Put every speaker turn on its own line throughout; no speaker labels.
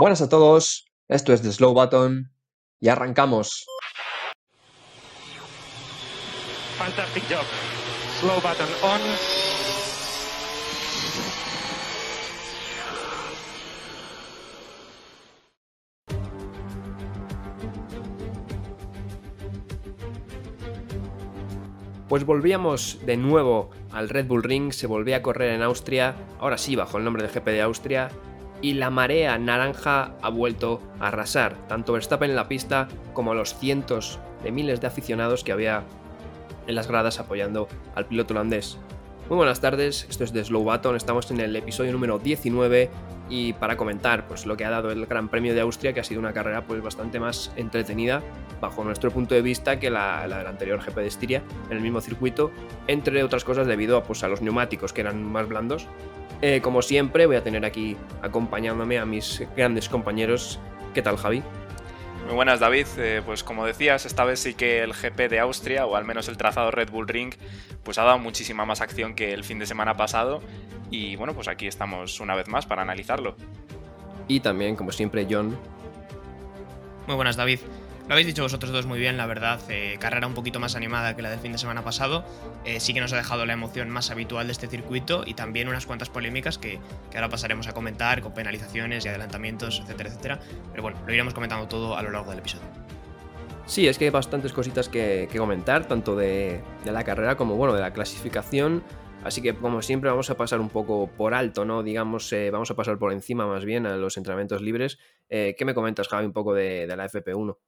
Buenas a todos, esto es The Slow Button y arrancamos.
Fantastic job. Slow button on.
Pues volvíamos de nuevo al Red Bull Ring, se volvía a correr en Austria, ahora sí bajo el nombre de GP de Austria, y la marea naranja ha vuelto a arrasar, tanto Verstappen en la pista como a los cientos de miles de aficionados que había en las gradas apoyando al piloto holandés. Muy buenas tardes, esto es de Slow Button, estamos en el episodio número 19 y para comentar pues, lo que ha dado el Gran Premio de Austria, que ha sido una carrera pues, bastante más entretenida bajo nuestro punto de vista que la, la del anterior GP de Estiria en el mismo circuito, entre otras cosas debido pues, a los neumáticos que eran más blandos. Eh, como siempre voy a tener aquí acompañándome a mis grandes compañeros. ¿Qué tal Javi?
Muy buenas David, Eh, pues como decías, esta vez sí que el GP de Austria, o al menos el trazado Red Bull Ring, pues ha dado muchísima más acción que el fin de semana pasado y bueno, pues aquí estamos una vez más para analizarlo.
Y también, como siempre, John.
Muy buenas, David. Lo habéis dicho vosotros dos muy bien, la verdad. eh, carrera un poquito más animada que la del fin de semana pasado. Eh, sí que nos ha dejado la emoción más habitual de este circuito y también unas cuantas polémicas que, que ahora pasaremos a comentar con penalizaciones y adelantamientos, etcétera, etcétera. Pero bueno, lo iremos comentando todo a lo largo del episodio.
Sí, es que hay bastantes cositas que, comentar, tanto de, la carrera como bueno, de la clasificación. Así que, como siempre, vamos a pasar un poco por alto, ¿no? Digamos, eh, vamos a pasar por encima más bien a los entrenamientos libres. ¿Qué me comentas, Javi, un poco de la FP1?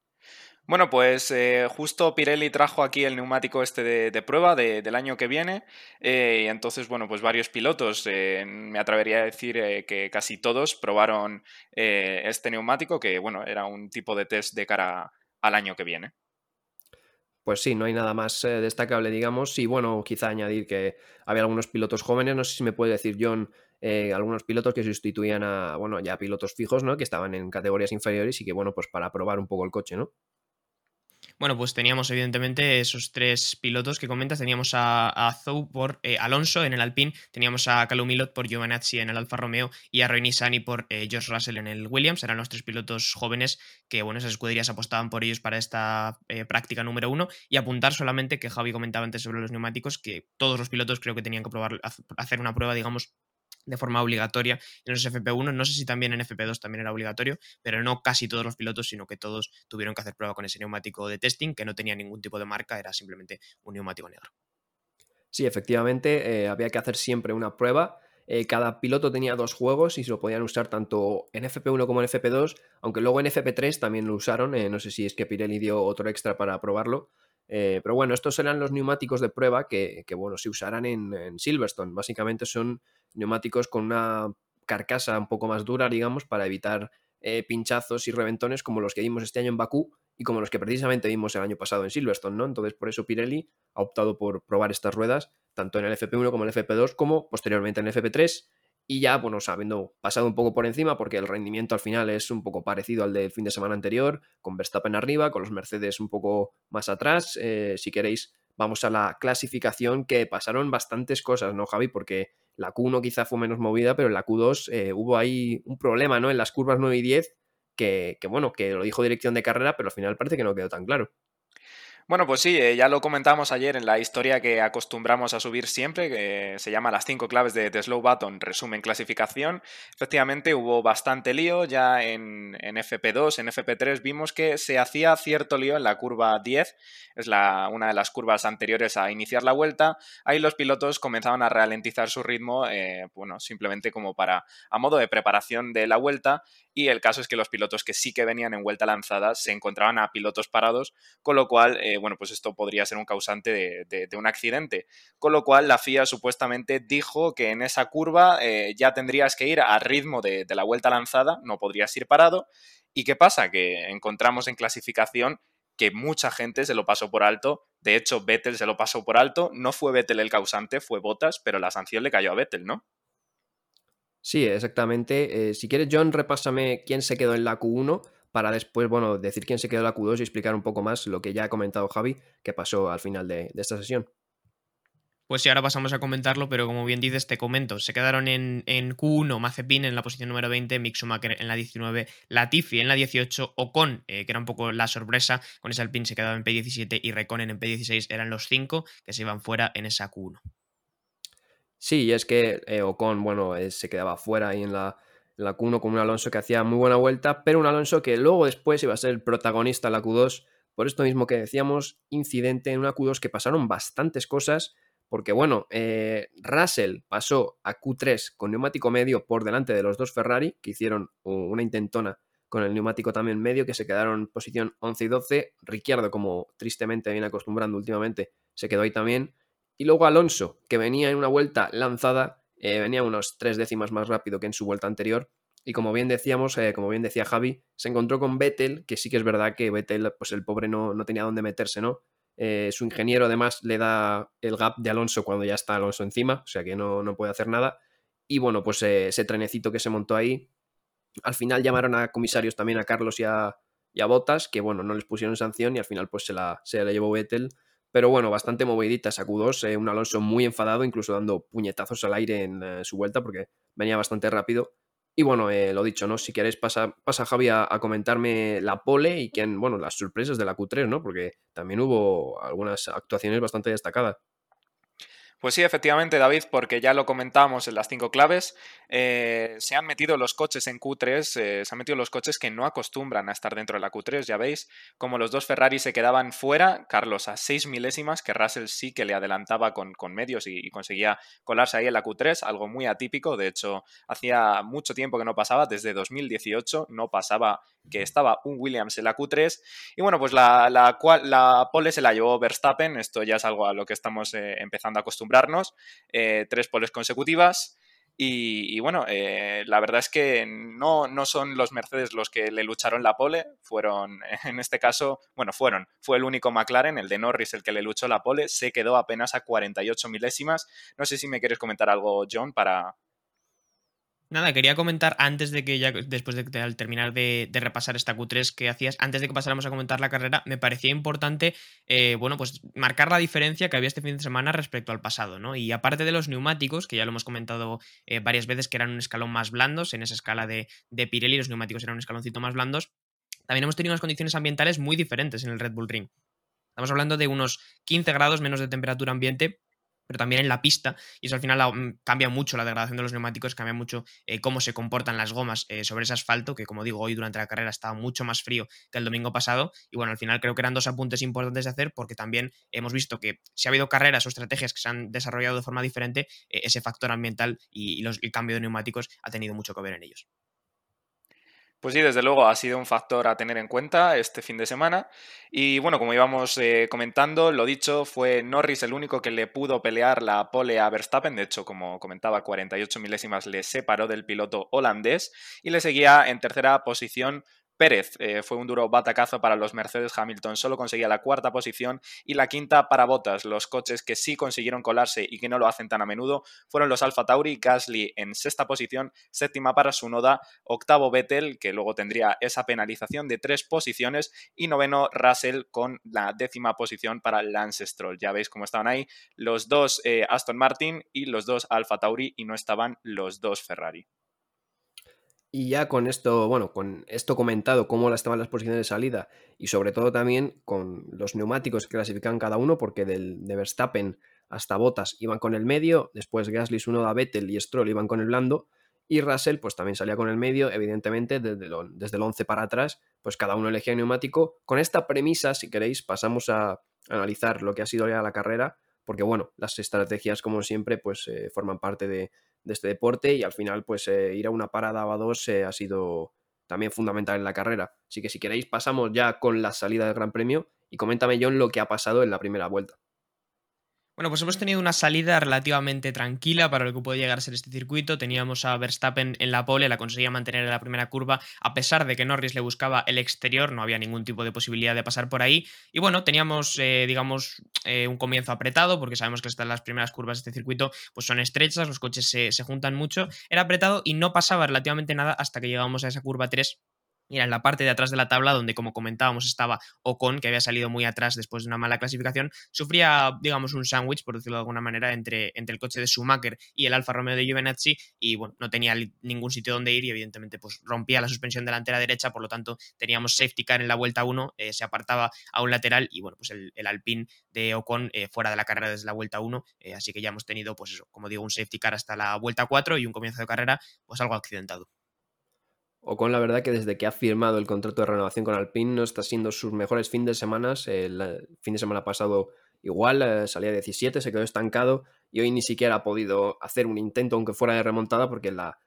Bueno, pues eh, justo Pirelli trajo aquí el neumático este de, prueba de- del año que viene eh, y entonces, bueno, pues varios pilotos, eh, me atrevería a decir que casi todos probaron este neumático que, bueno, era un tipo de test de cara al año que viene.
Pues sí, no hay nada más destacable, digamos. Y bueno, quizá añadir que había algunos pilotos jóvenes, no sé si me puede decir John, eh, algunos pilotos que sustituían a, bueno, ya pilotos fijos, ¿no? Que estaban en categorías inferiores y que, bueno, pues para probar un poco el coche, ¿no?
Bueno, pues teníamos evidentemente esos tres pilotos que comentas. Teníamos a, a Zhou por eh, Alonso en el Alpine, teníamos a Calum Milot por Giovinazzi en el Alfa Romeo y a Roy Nissany por eh, George Russell en el Williams. Eran los tres pilotos jóvenes que, bueno, esas escuderías apostaban por ellos para esta eh, práctica número uno. Y apuntar solamente que Javi comentaba antes sobre los neumáticos, que todos los pilotos creo que tenían que probar, hacer una prueba, digamos, de forma obligatoria en los FP1. No sé si también en FP2 también era obligatorio, pero no casi todos los pilotos, sino que todos tuvieron que hacer prueba con ese neumático de testing, que no tenía ningún tipo de marca, era simplemente un neumático negro.
Sí, efectivamente, eh, había que hacer siempre una prueba. Eh, cada piloto tenía dos juegos y se lo podían usar tanto en FP1 como en FP2, aunque luego en FP3 también lo usaron. eh, no sé si es que Pirelli dio otro extra para probarlo. Eh, pero bueno, estos eran los neumáticos de prueba que, que, bueno, se usarán en, en Silverstone. Básicamente son neumáticos con una carcasa un poco más dura, digamos, para evitar eh, pinchazos y reventones como los que vimos este año en Bakú y como los que precisamente vimos el año pasado en Silverstone, ¿no? Entonces, por eso Pirelli ha optado por probar estas ruedas, tanto en el FP1 como en el FP2, como posteriormente en el FP3. Y ya, bueno, habiendo pasado un poco por encima, porque el rendimiento al final es un poco parecido al del fin de semana anterior, con Verstappen arriba, con los Mercedes un poco más atrás. Eh, si queréis, vamos a la clasificación, que pasaron bastantes cosas, ¿no, Javi? Porque la Q1 quizá fue menos movida, pero en la Q2 eh, hubo ahí un problema, ¿no? En las curvas 9 y 10, que, que, bueno, que lo dijo dirección de carrera, pero al final parece que no quedó tan claro.
Bueno, pues sí, eh, ya lo comentamos ayer en la historia que acostumbramos a subir siempre, que se llama Las cinco claves de, de Slow Button, resumen clasificación. Efectivamente hubo bastante lío, ya en, en, FP2, en FP3 vimos que se hacía cierto lío en la curva 10, es la, una de las curvas anteriores a iniciar la vuelta. Ahí los pilotos comenzaban a ralentizar su ritmo, eh, bueno, simplemente como para, a modo de preparación de la vuelta. Y el caso es que los pilotos que sí que venían en vuelta lanzada se encontraban a pilotos parados, con lo cual, eh, bueno, pues esto podría ser un causante de, un accidente. Con lo cual, la FIA supuestamente dijo que en esa curva eh, ya tendrías que ir a ritmo de, de la vuelta lanzada, no podrías ir parado. ¿Y qué pasa? Que encontramos en clasificación que mucha gente se lo pasó por alto. De hecho, Vettel se lo pasó por alto. No fue Vettel el causante, fue Bottas, pero la sanción le cayó a Vettel, ¿no?
Sí, exactamente. Eh, si quieres, John, repásame quién se quedó en la Q1 para después, bueno, decir quién se quedó en la Q2 y explicar un poco más lo que ya ha comentado Javi, que pasó al final de, esta sesión.
Pues sí, ahora pasamos a comentarlo, pero como bien dices, te comento. Se quedaron en, en Q1 Mazepin en la posición número 20, Mick en la 19, Latifi en la 18, Ocon, eh, que era un poco la sorpresa, con ese Alpine se quedaba en P17 y Reconen en P16 eran los 5 que se iban fuera en esa Q1.
Sí, es que eh, Ocon, bueno, eh, se quedaba fuera ahí en la, la Q1 con un Alonso que hacía muy buena vuelta, pero un Alonso que luego después iba a ser el protagonista en la Q2, por esto mismo que decíamos, incidente en una Q2 que pasaron bastantes cosas porque bueno, eh, Russell pasó a Q3 con neumático medio por delante de los dos Ferrari, que hicieron una intentona con el neumático también medio, que se quedaron en posición 11 y 12. Ricciardo, como tristemente viene acostumbrando últimamente, se quedó ahí también. Y luego Alonso, que venía en una vuelta lanzada, eh, venía unos tres décimas más rápido que en su vuelta anterior. Y como bien decíamos, eh, como bien decía Javi, se encontró con Vettel, que sí que es verdad que Vettel, pues el pobre no, no tenía dónde meterse, ¿no? Eh, su ingeniero además le da el gap de Alonso cuando ya está Alonso encima, o sea que no, no puede hacer nada. Y bueno, pues ese trenecito que se montó ahí, al final llamaron a comisarios también a Carlos y a, y Botas, que bueno, no les pusieron sanción y al final pues se la, se la llevó Vettel. Pero bueno, bastante movidita esa Q2, eh, un Alonso muy enfadado, incluso dando puñetazos al aire en su vuelta porque venía bastante rápido. Y bueno, eh, lo dicho, ¿no? Si queréis, pasa, pasa Javi a, comentarme la pole y quién, bueno, las sorpresas de la Q3, ¿no? Porque también hubo algunas actuaciones bastante destacadas.
Pues sí, efectivamente, David, porque ya lo comentamos en las cinco claves, eh, se han metido los coches en Q3, eh, se han metido los coches que no acostumbran a estar dentro de la Q3, ya veis, como los dos Ferrari se quedaban fuera, Carlos a seis milésimas, que Russell sí que le adelantaba con, con medios y, conseguía colarse ahí en la Q3, algo muy atípico, de hecho, hacía mucho tiempo que no pasaba, desde 2018 no pasaba que estaba un Williams en la Q3, y bueno, pues la, la, la pole se la llevó Verstappen, esto ya es algo a lo que estamos eh, empezando a acostumbrar eh, tres poles consecutivas. Y, bueno, eh, la verdad es que no, no son los Mercedes los que le lucharon la pole, fueron, en este caso, bueno, fueron, fue el único McLaren, el de Norris, el que le luchó la pole, se quedó apenas a 48 milésimas. No sé si me quieres comentar algo, John, para,
Nada, quería comentar antes de que ya, después de al terminar de, repasar esta Q3 que hacías, antes de que pasáramos a comentar la carrera, me parecía importante, eh, bueno, pues marcar la diferencia que había este fin de semana respecto al pasado, ¿no? Y aparte de los neumáticos, que ya lo hemos comentado eh, varias veces, que eran un escalón más blandos, en esa escala de, de Pirelli los neumáticos eran un escaloncito más blandos, también hemos tenido unas condiciones ambientales muy diferentes en el Red Bull Ring. Estamos hablando de unos 15 grados menos de temperatura ambiente pero también en la pista, y eso al final mm, cambia mucho la degradación de los neumáticos, cambia mucho eh, cómo se comportan las gomas eh, sobre ese asfalto, que como digo, hoy durante la carrera estaba mucho más frío que el domingo pasado, y bueno, al final creo que eran dos apuntes importantes de hacer, porque también hemos visto que si ha habido carreras o estrategias que se han desarrollado de forma diferente, eh, ese factor ambiental y, el cambio de neumáticos ha tenido mucho que ver en ellos.
Pues sí, desde luego ha sido un factor a tener en cuenta este fin de semana. Y bueno, como íbamos eh, comentando, lo dicho, fue Norris el único que le pudo pelear la pole a Verstappen. De hecho, como comentaba, 48 milésimas le separó del piloto holandés y le seguía en tercera posición Pérez. Eh, fue un duro batacazo para los Mercedes Hamilton, solo conseguía la cuarta posición y la quinta para Bottas. Los coches que sí consiguieron colarse y que no lo hacen tan a menudo fueron los Alfa Tauri, Gasly en sexta posición, séptima para Sunoda, octavo Vettel, que luego tendría esa penalización de tres posiciones, y noveno Russell con la décima posición para Lance Stroll. Ya veis cómo estaban ahí los dos eh, Aston Martin y los dos Alfa Tauri y no estaban los dos Ferrari.
Y ya con esto, bueno, con esto comentado, cómo estaban las posiciones de salida y sobre todo también con los neumáticos que clasifican cada uno, porque del, de Verstappen hasta Bottas iban con el medio, después Gasly, Sunoda, Vettel y Stroll iban con el blando, y Russell pues también salía con el medio, evidentemente desde, desde el 11 para atrás, pues cada uno elegía neumático. Con esta premisa, si queréis, pasamos a analizar lo que ha sido ya la carrera, porque bueno, las estrategias como siempre pues eh, forman parte de, de este deporte y al final pues eh, ir a una parada o a dos eh, ha sido también fundamental en la carrera. Así que si queréis pasamos ya con la salida del Gran Premio y coméntame John lo que ha pasado en la primera vuelta.
Bueno, pues hemos tenido una salida relativamente tranquila para lo que puede llegar a ser este circuito. Teníamos a Verstappen en la pole, la conseguía mantener en la primera curva, a pesar de que Norris le buscaba el exterior, no había ningún tipo de posibilidad de pasar por ahí. Y bueno, teníamos, eh, digamos, eh, un comienzo apretado, porque sabemos que las primeras curvas de este circuito pues son estrechas, los coches se, se juntan mucho. Era apretado y no pasaba relativamente nada hasta que llegamos a esa curva 3 Mira, en la parte de atrás de la tabla, donde como comentábamos estaba Ocon, que había salido muy atrás después de una mala clasificación, sufría, digamos, un sándwich, por decirlo de alguna manera, entre, entre el coche de Schumacher y el Alfa Romeo de Giovinazzi, y bueno, no tenía ningún sitio donde ir y evidentemente pues rompía la suspensión delantera derecha, por lo tanto teníamos safety car en la vuelta 1, eh, se apartaba a un lateral y bueno, pues el, Alpine de Ocon eh, fuera de la carrera desde la vuelta 1, eh, así que ya hemos tenido, pues eso, como digo, un safety car hasta la vuelta 4 y un comienzo de carrera, pues algo accidentado.
Ocon, la verdad que desde que ha firmado el contrato de renovación con Alpine no está siendo sus mejores fines de semana. El fin de semana pasado igual, eh, salía 17, se quedó estancado y hoy ni siquiera ha podido hacer un intento, aunque fuera de remontada, porque la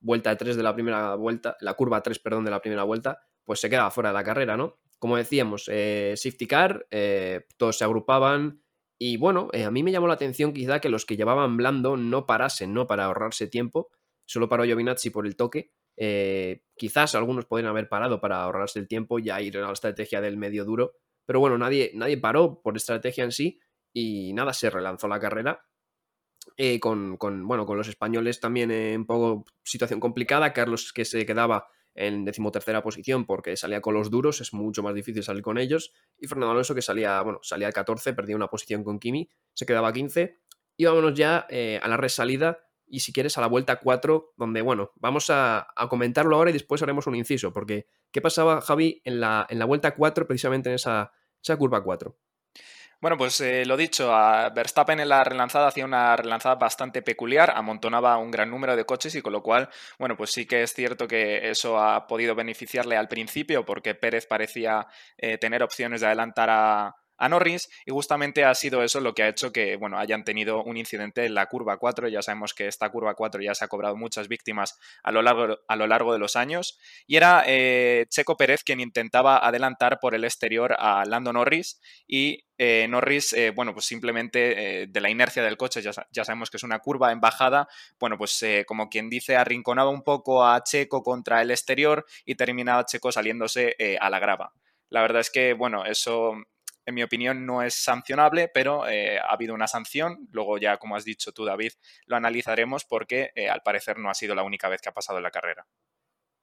vuelta 3 de la primera vuelta, la curva 3, perdón, de la primera vuelta, pues se quedaba fuera de la carrera, ¿no? Como decíamos, eh, safety car, eh, todos se agrupaban y bueno, a mí me llamó la atención quizá que los que llevaban blando no parasen, ¿no? Para ahorrarse tiempo, solo paró Giovinazzi por el toque eh, quizás algunos podrían haber parado para ahorrarse el tiempo y ir a la estrategia del medio duro, pero bueno, nadie, nadie paró por estrategia en sí y nada, se relanzó la carrera. Eh, con, bueno, con los españoles también en un poco situación complicada. Carlos que se quedaba en decimotercera posición porque salía con los duros, es mucho más difícil salir con ellos. Y Fernando Alonso que salía, bueno, salía 14, perdía una posición con Kimi, se quedaba 15. Y vámonos ya eh, a la resalida y si quieres a la vuelta 4, donde, bueno, vamos a, comentarlo ahora y después haremos un inciso, porque ¿qué pasaba, Javi, en la, en la vuelta 4, precisamente en esa, esa curva 4?
Bueno, pues eh, lo dicho, a Verstappen en la relanzada hacía una relanzada bastante peculiar, amontonaba un gran número de coches y con lo cual, bueno, pues sí que es cierto que eso ha podido beneficiarle al principio porque Pérez parecía eh, tener opciones de adelantar a, a Norris y justamente ha sido eso lo que ha hecho que bueno, hayan tenido un incidente en la curva 4. Ya sabemos que esta curva 4 ya se ha cobrado muchas víctimas a lo largo, a lo largo de los años y era eh, Checo Pérez quien intentaba adelantar por el exterior a Lando Norris y eh, Norris, eh, bueno, pues simplemente de la inercia del coche, ya, ya, sabemos que es una curva en bajada, bueno, pues como quien dice, arrinconaba un poco a Checo contra el exterior y terminaba Checo saliéndose a la grava. La verdad es que, bueno, eso en mi opinión, no es sancionable, pero eh, ha habido una sanción. Luego ya, como has dicho tú, David, lo analizaremos porque eh, al parecer no ha sido la única vez que ha pasado en la carrera.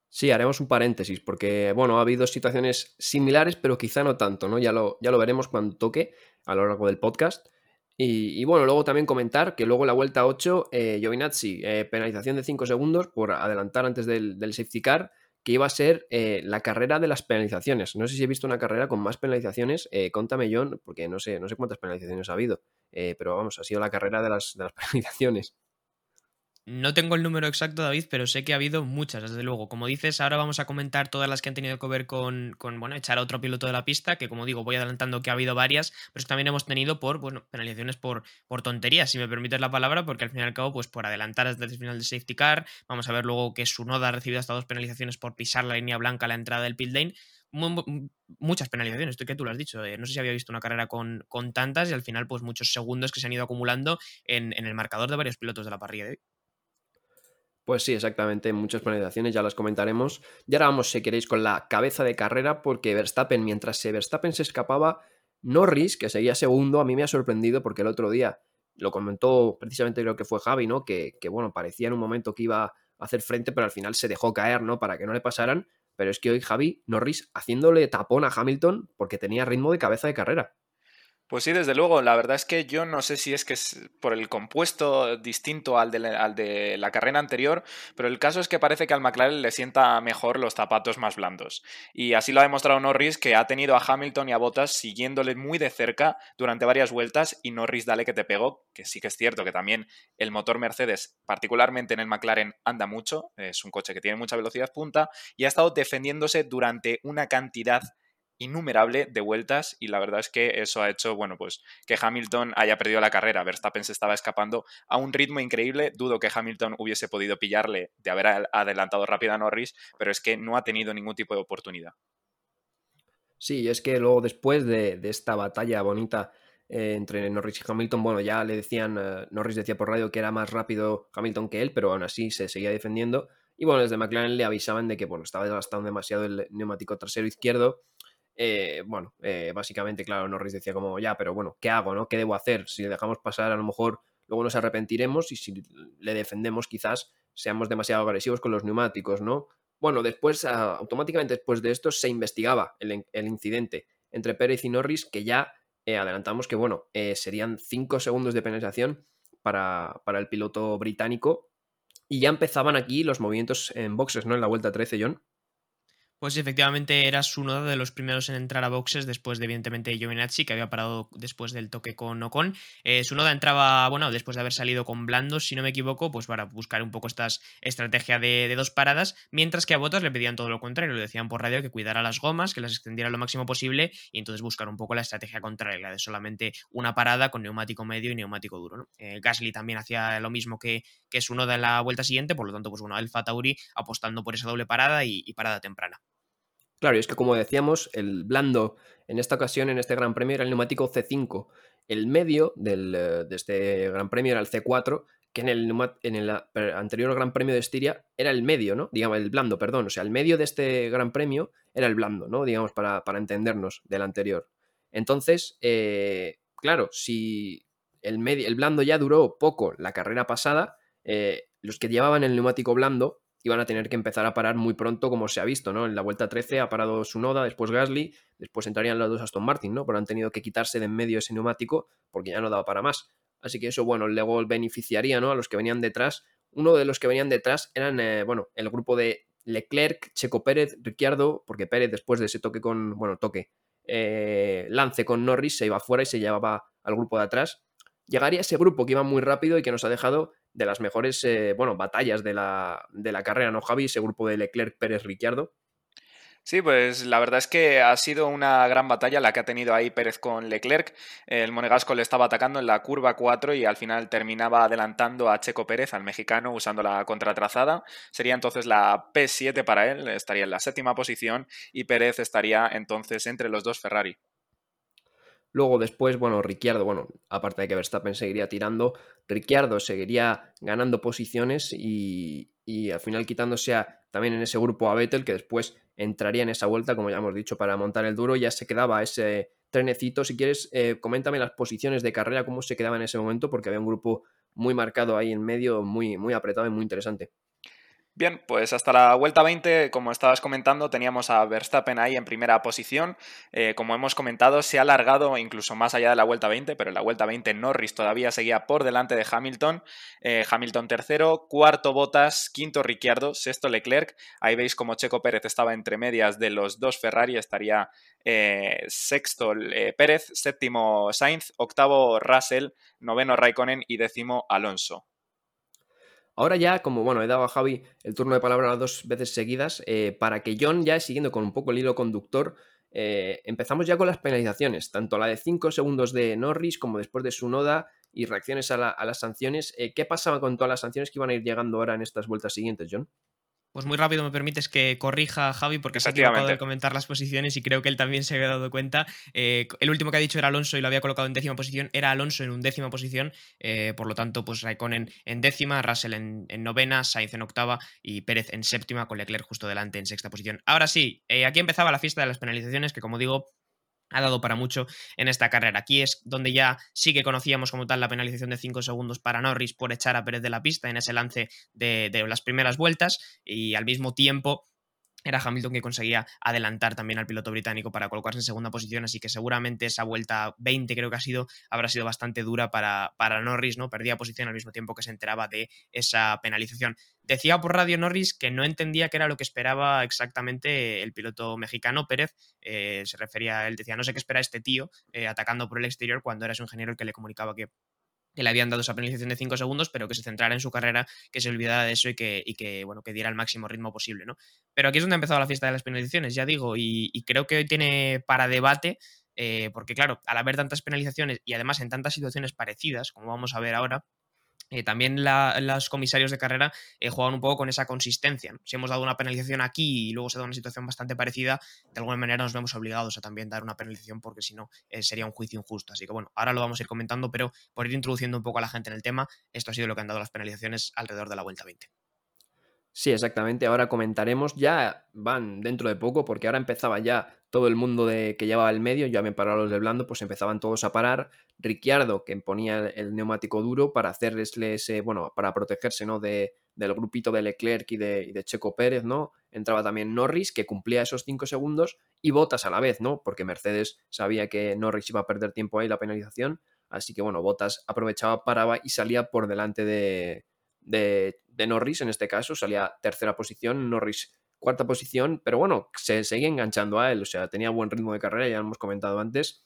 Sí, haremos un paréntesis porque, bueno, ha habido situaciones similares, pero quizá no tanto, ¿no? Ya lo, ya lo veremos cuando toque a lo largo del podcast. Y, bueno, luego también comentar que luego en la vuelta 8, eh, Giovinazzi, eh, penalización de 5 segundos por adelantar antes del, del safety car que iba a ser eh, la carrera de las penalizaciones. No sé si he visto una carrera con más penalizaciones. Eh, contame, John, porque no sé, no sé cuántas penalizaciones ha habido. Eh, pero vamos, ha sido la carrera de las, de las penalizaciones.
No tengo el número exacto, David, pero sé que ha habido muchas, desde luego. Como dices, ahora vamos a comentar todas las que han tenido que ver con, bueno, echar a otro piloto de la pista, que como digo, voy adelantando que ha habido varias, pero también hemos tenido por, bueno, penalizaciones por, por tonterías, si me permites la palabra, porque al fin y al cabo, pues por adelantar hasta el final del safety car, vamos a ver luego que su noda ha recibido hasta dos penalizaciones por pisar la línea blanca a la entrada del pit lane. muchas penalizaciones, que tú lo has dicho. Eh, no sé si había visto una carrera con, con, tantas y al final, pues muchos segundos que se han ido acumulando en, en el marcador de varios pilotos de la parrilla de hoy.
Pues sí, exactamente, muchas penalizaciones, ya las comentaremos. Y ahora vamos, si queréis, con la cabeza de carrera, porque Verstappen, mientras Verstappen se escapaba, Norris, que seguía segundo, a mí me ha sorprendido porque el otro día lo comentó precisamente creo que fue Javi, ¿no? Que, que bueno, parecía en un momento que iba a hacer frente, pero al final se dejó caer, ¿no? Para que no le pasaran. Pero es que hoy Javi, Norris, haciéndole tapón a Hamilton porque tenía ritmo de cabeza de carrera.
Pues sí, desde luego. La verdad es que yo no sé si es que es por el compuesto distinto al de, la, carrera anterior, pero el caso es que parece que al McLaren le sienta mejor los zapatos más blandos. Y así lo ha demostrado Norris, que ha tenido a Hamilton y a Bottas siguiéndole muy de cerca durante varias vueltas y Norris dale que te pegó, que sí que es cierto que también el motor Mercedes, particularmente en el McLaren, anda mucho, es un coche que tiene mucha velocidad punta y ha estado defendiéndose durante una cantidad innumerable de vueltas y la verdad es que eso ha hecho, bueno, pues que Hamilton haya perdido la carrera. Verstappen se estaba escapando a un ritmo increíble. Dudo que Hamilton hubiese podido pillarle de haber adelantado rápido a Norris, pero es que no ha tenido ningún tipo de oportunidad.
Sí, es que luego después de, esta batalla bonita eh, entre Norris y Hamilton, bueno, ya le decían, eh, Norris decía por radio que era más rápido Hamilton que él, pero aún así se seguía defendiendo. Y bueno, desde McLaren le avisaban de que bueno, estaba desgastando demasiado el neumático trasero izquierdo eh, bueno, eh, básicamente, claro, Norris decía como, ya, pero bueno, ¿qué hago, no? ¿Qué debo hacer? Si le dejamos pasar, a lo mejor luego nos arrepentiremos y si le defendemos, quizás seamos demasiado agresivos con los neumáticos, ¿no? bueno, después, ah, automáticamente después de esto, se investigaba el, incidente entre Pérez y Norris, que ya eh, adelantamos que, bueno, serían 5 segundos de penalización para, para, el piloto británico. Y ya empezaban aquí los movimientos en boxes, ¿no? En la vuelta 13, John.
Pues efectivamente era uno de los primeros en entrar a boxes después de, evidentemente, Giovinazzi, que había parado después del toque con Ocon. Eh, Sunoda entraba, bueno, después de haber salido con blandos, si no me equivoco, pues para buscar un poco esta estrategia de, dos paradas, mientras que a Bottas le pedían todo lo contrario, le decían por radio que cuidara las gomas, que las extendiera lo máximo posible y entonces buscar un poco la estrategia contraria, la de solamente una parada con neumático medio y neumático duro. Eh, Gasly también hacía lo mismo que, que Sunoda en la vuelta siguiente, por lo tanto, pues bueno, Alfa Tauri apostando por esa doble parada y parada temprana.
Claro, y es que como decíamos, el blando en esta ocasión, en este Gran Premio, era el neumático C5. El medio del, eh, de este Gran Premio era el C4, que en el, en el anterior Gran Premio de Estiria era el medio, ¿no? Digamos, el blando, perdón. O sea, el medio de este Gran Premio era el blando, ¿no? Digamos, para, entendernos del anterior. Entonces, eh, claro, si el, medio, el blando ya duró poco la carrera pasada, eh, los que llevaban el neumático blando iban a tener que empezar a parar muy pronto, como se ha visto, ¿no? En la vuelta 13 ha parado Sunoda, después Gasly, después entrarían los dos Aston Martin, ¿no? Pero han tenido que quitarse de en medio ese neumático porque ya no daba para más. Así que eso, bueno, luego beneficiaría, ¿no? A los que venían detrás. Uno de los que venían detrás eran, eh, bueno, el grupo de Leclerc, Checo Pérez, Ricciardo, porque Pérez después de ese toque con, bueno, toque, eh, lance con Norris se iba fuera y se llevaba al grupo de atrás. Llegaría ese grupo que iba muy rápido y que nos ha dejado de las mejores, eh, bueno, batallas de la, de la carrera, ¿no, Javi? Ese grupo de Leclerc, Pérez, Ricciardo.
Sí, pues la verdad es que ha sido una gran batalla la que ha tenido ahí Pérez con Leclerc. El Monegasco le estaba atacando en la curva 4 y al final terminaba adelantando a Checo Pérez, al mexicano, usando la contratrazada. Sería entonces la P7 para él, estaría en la séptima posición y Pérez estaría entonces entre los dos Ferrari.
Luego después, bueno, Ricciardo, bueno, aparte de que Verstappen seguiría tirando, Ricciardo seguiría ganando posiciones y, al final quitándose también en ese grupo a Vettel, que después entraría en esa vuelta, como ya hemos dicho, para montar el duro, ya se quedaba ese trenecito. Si quieres, eh, coméntame las posiciones de carrera, cómo se quedaba en ese momento, porque había un grupo muy marcado ahí en medio, muy, muy apretado y muy interesante.
Bien, pues hasta la vuelta 20, como estabas comentando, teníamos a Verstappen ahí en primera posición. Eh, como hemos comentado, se ha alargado incluso más allá de la vuelta 20, pero en la vuelta 20 Norris todavía seguía por delante de Hamilton. Eh, Hamilton tercero, cuarto Bottas, quinto Ricciardo, sexto Leclerc. Ahí veis como Checo Pérez estaba entre medias de los dos Ferrari, estaría eh, sexto Pérez, séptimo Sainz, octavo Russell, noveno Raikkonen y décimo Alonso.
Ahora ya, como bueno, he dado a Javi el turno de palabra dos veces seguidas, eh, para que John, ya siguiendo con un poco el hilo conductor, eh, empezamos ya con las penalizaciones, tanto la de 5 segundos de Norris como después de su noda y reacciones a, las sanciones. Eh, ¿Qué pasaba con todas las sanciones que iban a ir llegando ahora en estas vueltas siguientes, John?
Pues muy rápido me permites que corrija a Javi porque se ha equivocado de comentar las posiciones y creo que él también se había dado cuenta. Eh, el último que ha dicho era Alonso y lo había colocado en décima posición. Era Alonso en undécima posición. Eh, por lo tanto, pues Raikkonen en décima, Russell en, novena, Sainz en octava y Pérez en séptima, con Leclerc justo delante en sexta posición. Ahora sí, eh, aquí empezaba la fiesta de las penalizaciones que como digo ha dado para mucho en esta carrera. Aquí es donde ya sí que conocíamos como tal la penalización de 5 segundos para Norris por echar a Pérez de la pista en ese lance de, de las primeras vueltas y al mismo tiempo era Hamilton que conseguía adelantar también al piloto británico para colocarse en segunda posición, así que seguramente esa vuelta 20 creo que ha sido, habrá sido bastante dura para, para Norris, ¿no? Perdía posición al mismo tiempo que se enteraba de esa penalización. Decía por radio Norris que no entendía qué era lo que esperaba exactamente el piloto mexicano Pérez, eh, se refería, él decía, no sé qué espera este tío eh, atacando por el exterior cuando era su ingeniero el que le comunicaba que que le habían dado esa penalización de 5 segundos, pero que se centrara en su carrera, que se olvidara de eso y que, y que, bueno, que diera el máximo ritmo posible, ¿no? Pero aquí es donde ha empezado la fiesta de las penalizaciones, ya digo, y, creo que hoy tiene para debate, eh, porque claro, al haber tantas penalizaciones y además en tantas situaciones parecidas, como vamos a ver ahora, eh, también los comisarios de carrera eh, juegan un poco con esa consistencia. Si hemos dado una penalización aquí y luego se da una situación bastante parecida, de alguna manera nos vemos obligados a también dar una penalización porque si no eh, sería un juicio injusto. Así que bueno, ahora lo vamos a ir comentando, pero por ir introduciendo un poco a la gente en el tema, esto ha sido lo que han dado las penalizaciones alrededor de la vuelta 20.
Sí, exactamente. Ahora comentaremos. Ya van dentro de poco, porque ahora empezaba ya todo el mundo de, que llevaba el medio, ya me pararon los de blando, pues empezaban todos a parar. Ricciardo, que ponía el neumático duro para hacerles ese, bueno, para protegerse, ¿no? De, del grupito de Leclerc y de, Checo Pérez, ¿no? Entraba también Norris, que cumplía esos 5 segundos, y Botas a la vez, ¿no? Porque Mercedes sabía que Norris iba a perder tiempo ahí la penalización, así que bueno, Botas aprovechaba, paraba y salía por delante de, de, de Norris, en este caso, salía tercera posición, Norris cuarta posición, pero bueno, se seguía enganchando a él, o sea, tenía buen ritmo de carrera, ya lo hemos comentado antes,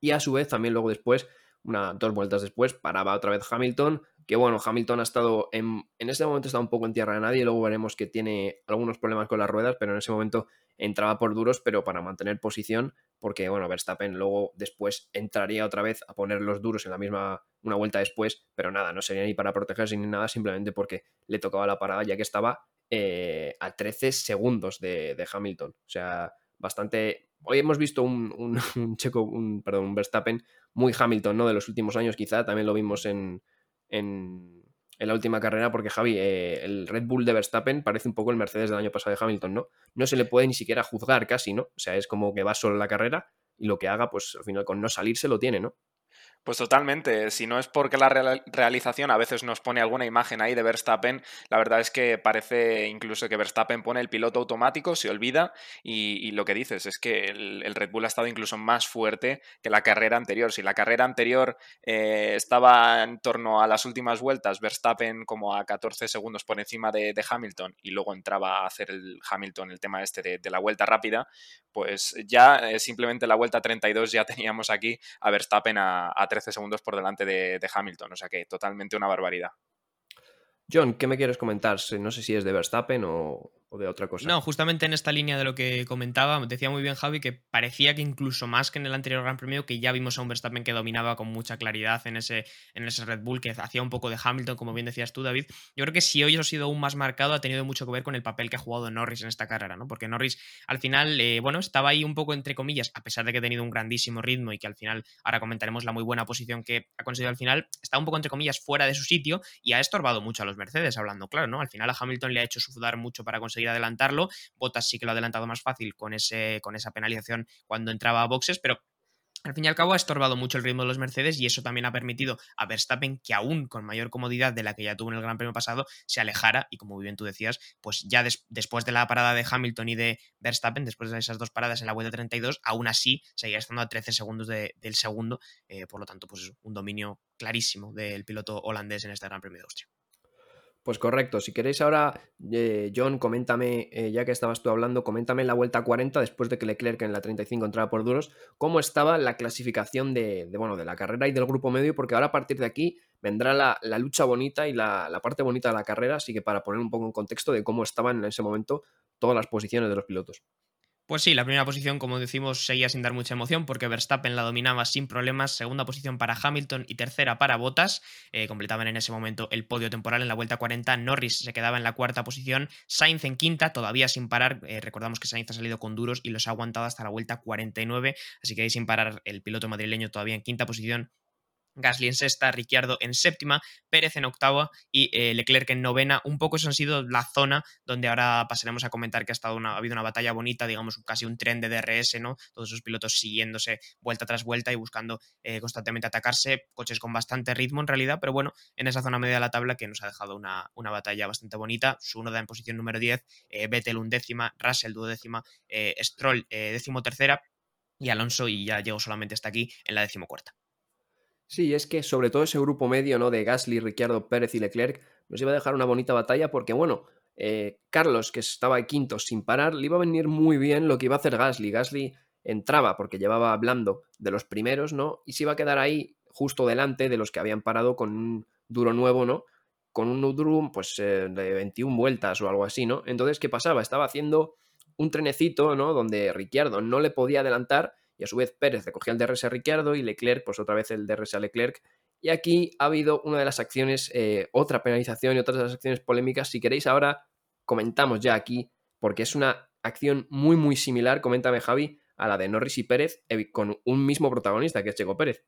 y a su vez también luego después, una, dos vueltas después, paraba otra vez Hamilton, que bueno, Hamilton ha estado en, en este momento está un poco en tierra de nadie, luego veremos que tiene algunos problemas con las ruedas, pero en ese momento entraba por duros, pero para mantener posición, porque bueno, Verstappen luego después entraría otra vez a poner los duros en la misma, una vuelta después, pero nada, no sería ni para protegerse ni nada, simplemente porque le tocaba la parada ya que estaba eh, a 13 segundos de, de, Hamilton. O sea, bastante. Hoy hemos visto un, un, un, checo, un, perdón, un Verstappen muy Hamilton, ¿no? De los últimos años, quizá. También lo vimos en, en, en la última carrera, porque Javi, eh, el Red Bull de Verstappen parece un poco el Mercedes del año pasado de Hamilton, ¿no? No se le puede ni siquiera juzgar casi, ¿no? O sea, es como que va solo en la carrera y lo que haga, pues al final con no salirse lo tiene, ¿no?
Pues totalmente. Si no es porque la realización a veces nos pone alguna imagen ahí de Verstappen, la verdad es que parece incluso que Verstappen pone el piloto automático, se olvida y, lo que dices es que el, Red Bull ha estado incluso más fuerte que la carrera anterior. Si la carrera anterior eh, estaba en torno a las últimas vueltas, Verstappen como a 14 segundos por encima de, Hamilton y luego entraba a hacer el Hamilton el tema este de, de la vuelta rápida, pues ya eh, simplemente la vuelta 32 ya teníamos aquí a Verstappen a, a 13 segundos por delante de, Hamilton, o sea que totalmente una barbaridad.
John, ¿qué me quieres comentar? No sé si es de Verstappen o, o de otra cosa.
No, justamente en esta línea de lo que comentaba, decía muy bien Javi que parecía que incluso más que en el anterior Gran Premio, que ya vimos a un Verstappen que dominaba con mucha claridad en ese, en ese Red Bull, que hacía un poco de Hamilton, como bien decías tú, David. Yo creo que si hoy ha sido aún más marcado, ha tenido mucho que ver con el papel que ha jugado Norris en esta carrera, ¿no? Porque Norris al final, eh, bueno, estaba ahí un poco entre comillas, a pesar de que ha tenido un grandísimo ritmo y que al final, ahora comentaremos la muy buena posición que ha conseguido al final, está un poco entre comillas fuera de su sitio y ha estorbado mucho a los Mercedes, hablando claro, ¿no? Al final a Hamilton le ha hecho sudar mucho para conseguir adelantarlo Botas sí que lo ha adelantado más fácil con, ese, con esa penalización cuando entraba a boxes, pero al fin y al cabo ha estorbado mucho el ritmo de los Mercedes y eso también ha permitido a Verstappen que aún con mayor comodidad de la que ya tuvo en el Gran Premio pasado se alejara y como bien tú decías, pues ya des después de la parada de Hamilton y de Verstappen, después de esas dos paradas en la vuelta 32, aún así seguía estando a 13 segundos de, del segundo, eh, por lo tanto pues es un dominio clarísimo del piloto holandés en este Gran Premio de Austria.
Pues correcto, si queréis ahora, eh, John, coméntame, eh, ya que estabas tú hablando, coméntame en la vuelta 40, después de que Leclerc en la 35 entraba por duros, cómo estaba la clasificación de, de bueno, de la carrera y del grupo medio, porque ahora a partir de aquí vendrá la, la lucha bonita y la, la, parte bonita de la carrera, así que para poner un poco en contexto de cómo estaban en ese momento todas las posiciones de los pilotos.
Pues sí, la primera posición, como decimos, seguía sin dar mucha emoción porque Verstappen la dominaba sin problemas. Segunda posición para Hamilton y tercera para Bottas. Eh, completaban en ese momento el podio temporal en la vuelta 40. Norris se quedaba en la cuarta posición. Sainz en quinta, todavía sin parar. Eh, recordamos que Sainz ha salido con duros y los ha aguantado hasta la vuelta 49. Así que ahí sin parar el piloto madrileño todavía en quinta posición. Gasly en sexta, Ricciardo en séptima, Pérez en octava y eh, Leclerc en novena. Un poco eso han sido la zona donde ahora pasaremos a comentar que ha, estado una, ha habido una batalla bonita, digamos casi un tren de DRS, ¿no? Todos esos pilotos siguiéndose vuelta tras vuelta y buscando eh, constantemente atacarse, coches con bastante ritmo en realidad, pero bueno, en esa zona media de la tabla que nos ha dejado una, una batalla bastante bonita. Su da en posición número 10, eh, Vettel undécima, Russell duodécima, eh, Stroll décimo tercera y Alonso y ya llegó solamente hasta aquí en la decimocuarta.
Sí, es que sobre todo ese grupo medio, ¿no? De Gasly, Ricciardo, Pérez y Leclerc, nos iba a dejar una bonita batalla porque, bueno, eh, Carlos, que estaba quinto sin parar, le iba a venir muy bien lo que iba a hacer Gasly. Gasly entraba porque llevaba hablando de los primeros, ¿no? Y se iba a quedar ahí justo delante de los que habían parado con un duro nuevo, ¿no? Con un duro, pues, eh, de 21 vueltas o algo así, ¿no? Entonces, ¿qué pasaba? Estaba haciendo un trenecito, ¿no? Donde Ricciardo no le podía adelantar y a su vez Pérez recogía el DRS a Ricciardo y Leclerc, pues otra vez el DRS a Leclerc. Y aquí ha habido una de las acciones, eh, otra penalización y otras de las acciones polémicas. Si queréis ahora comentamos ya aquí, porque es una acción muy muy similar, coméntame Javi, a la de Norris y Pérez, con un mismo protagonista, que es Checo Pérez.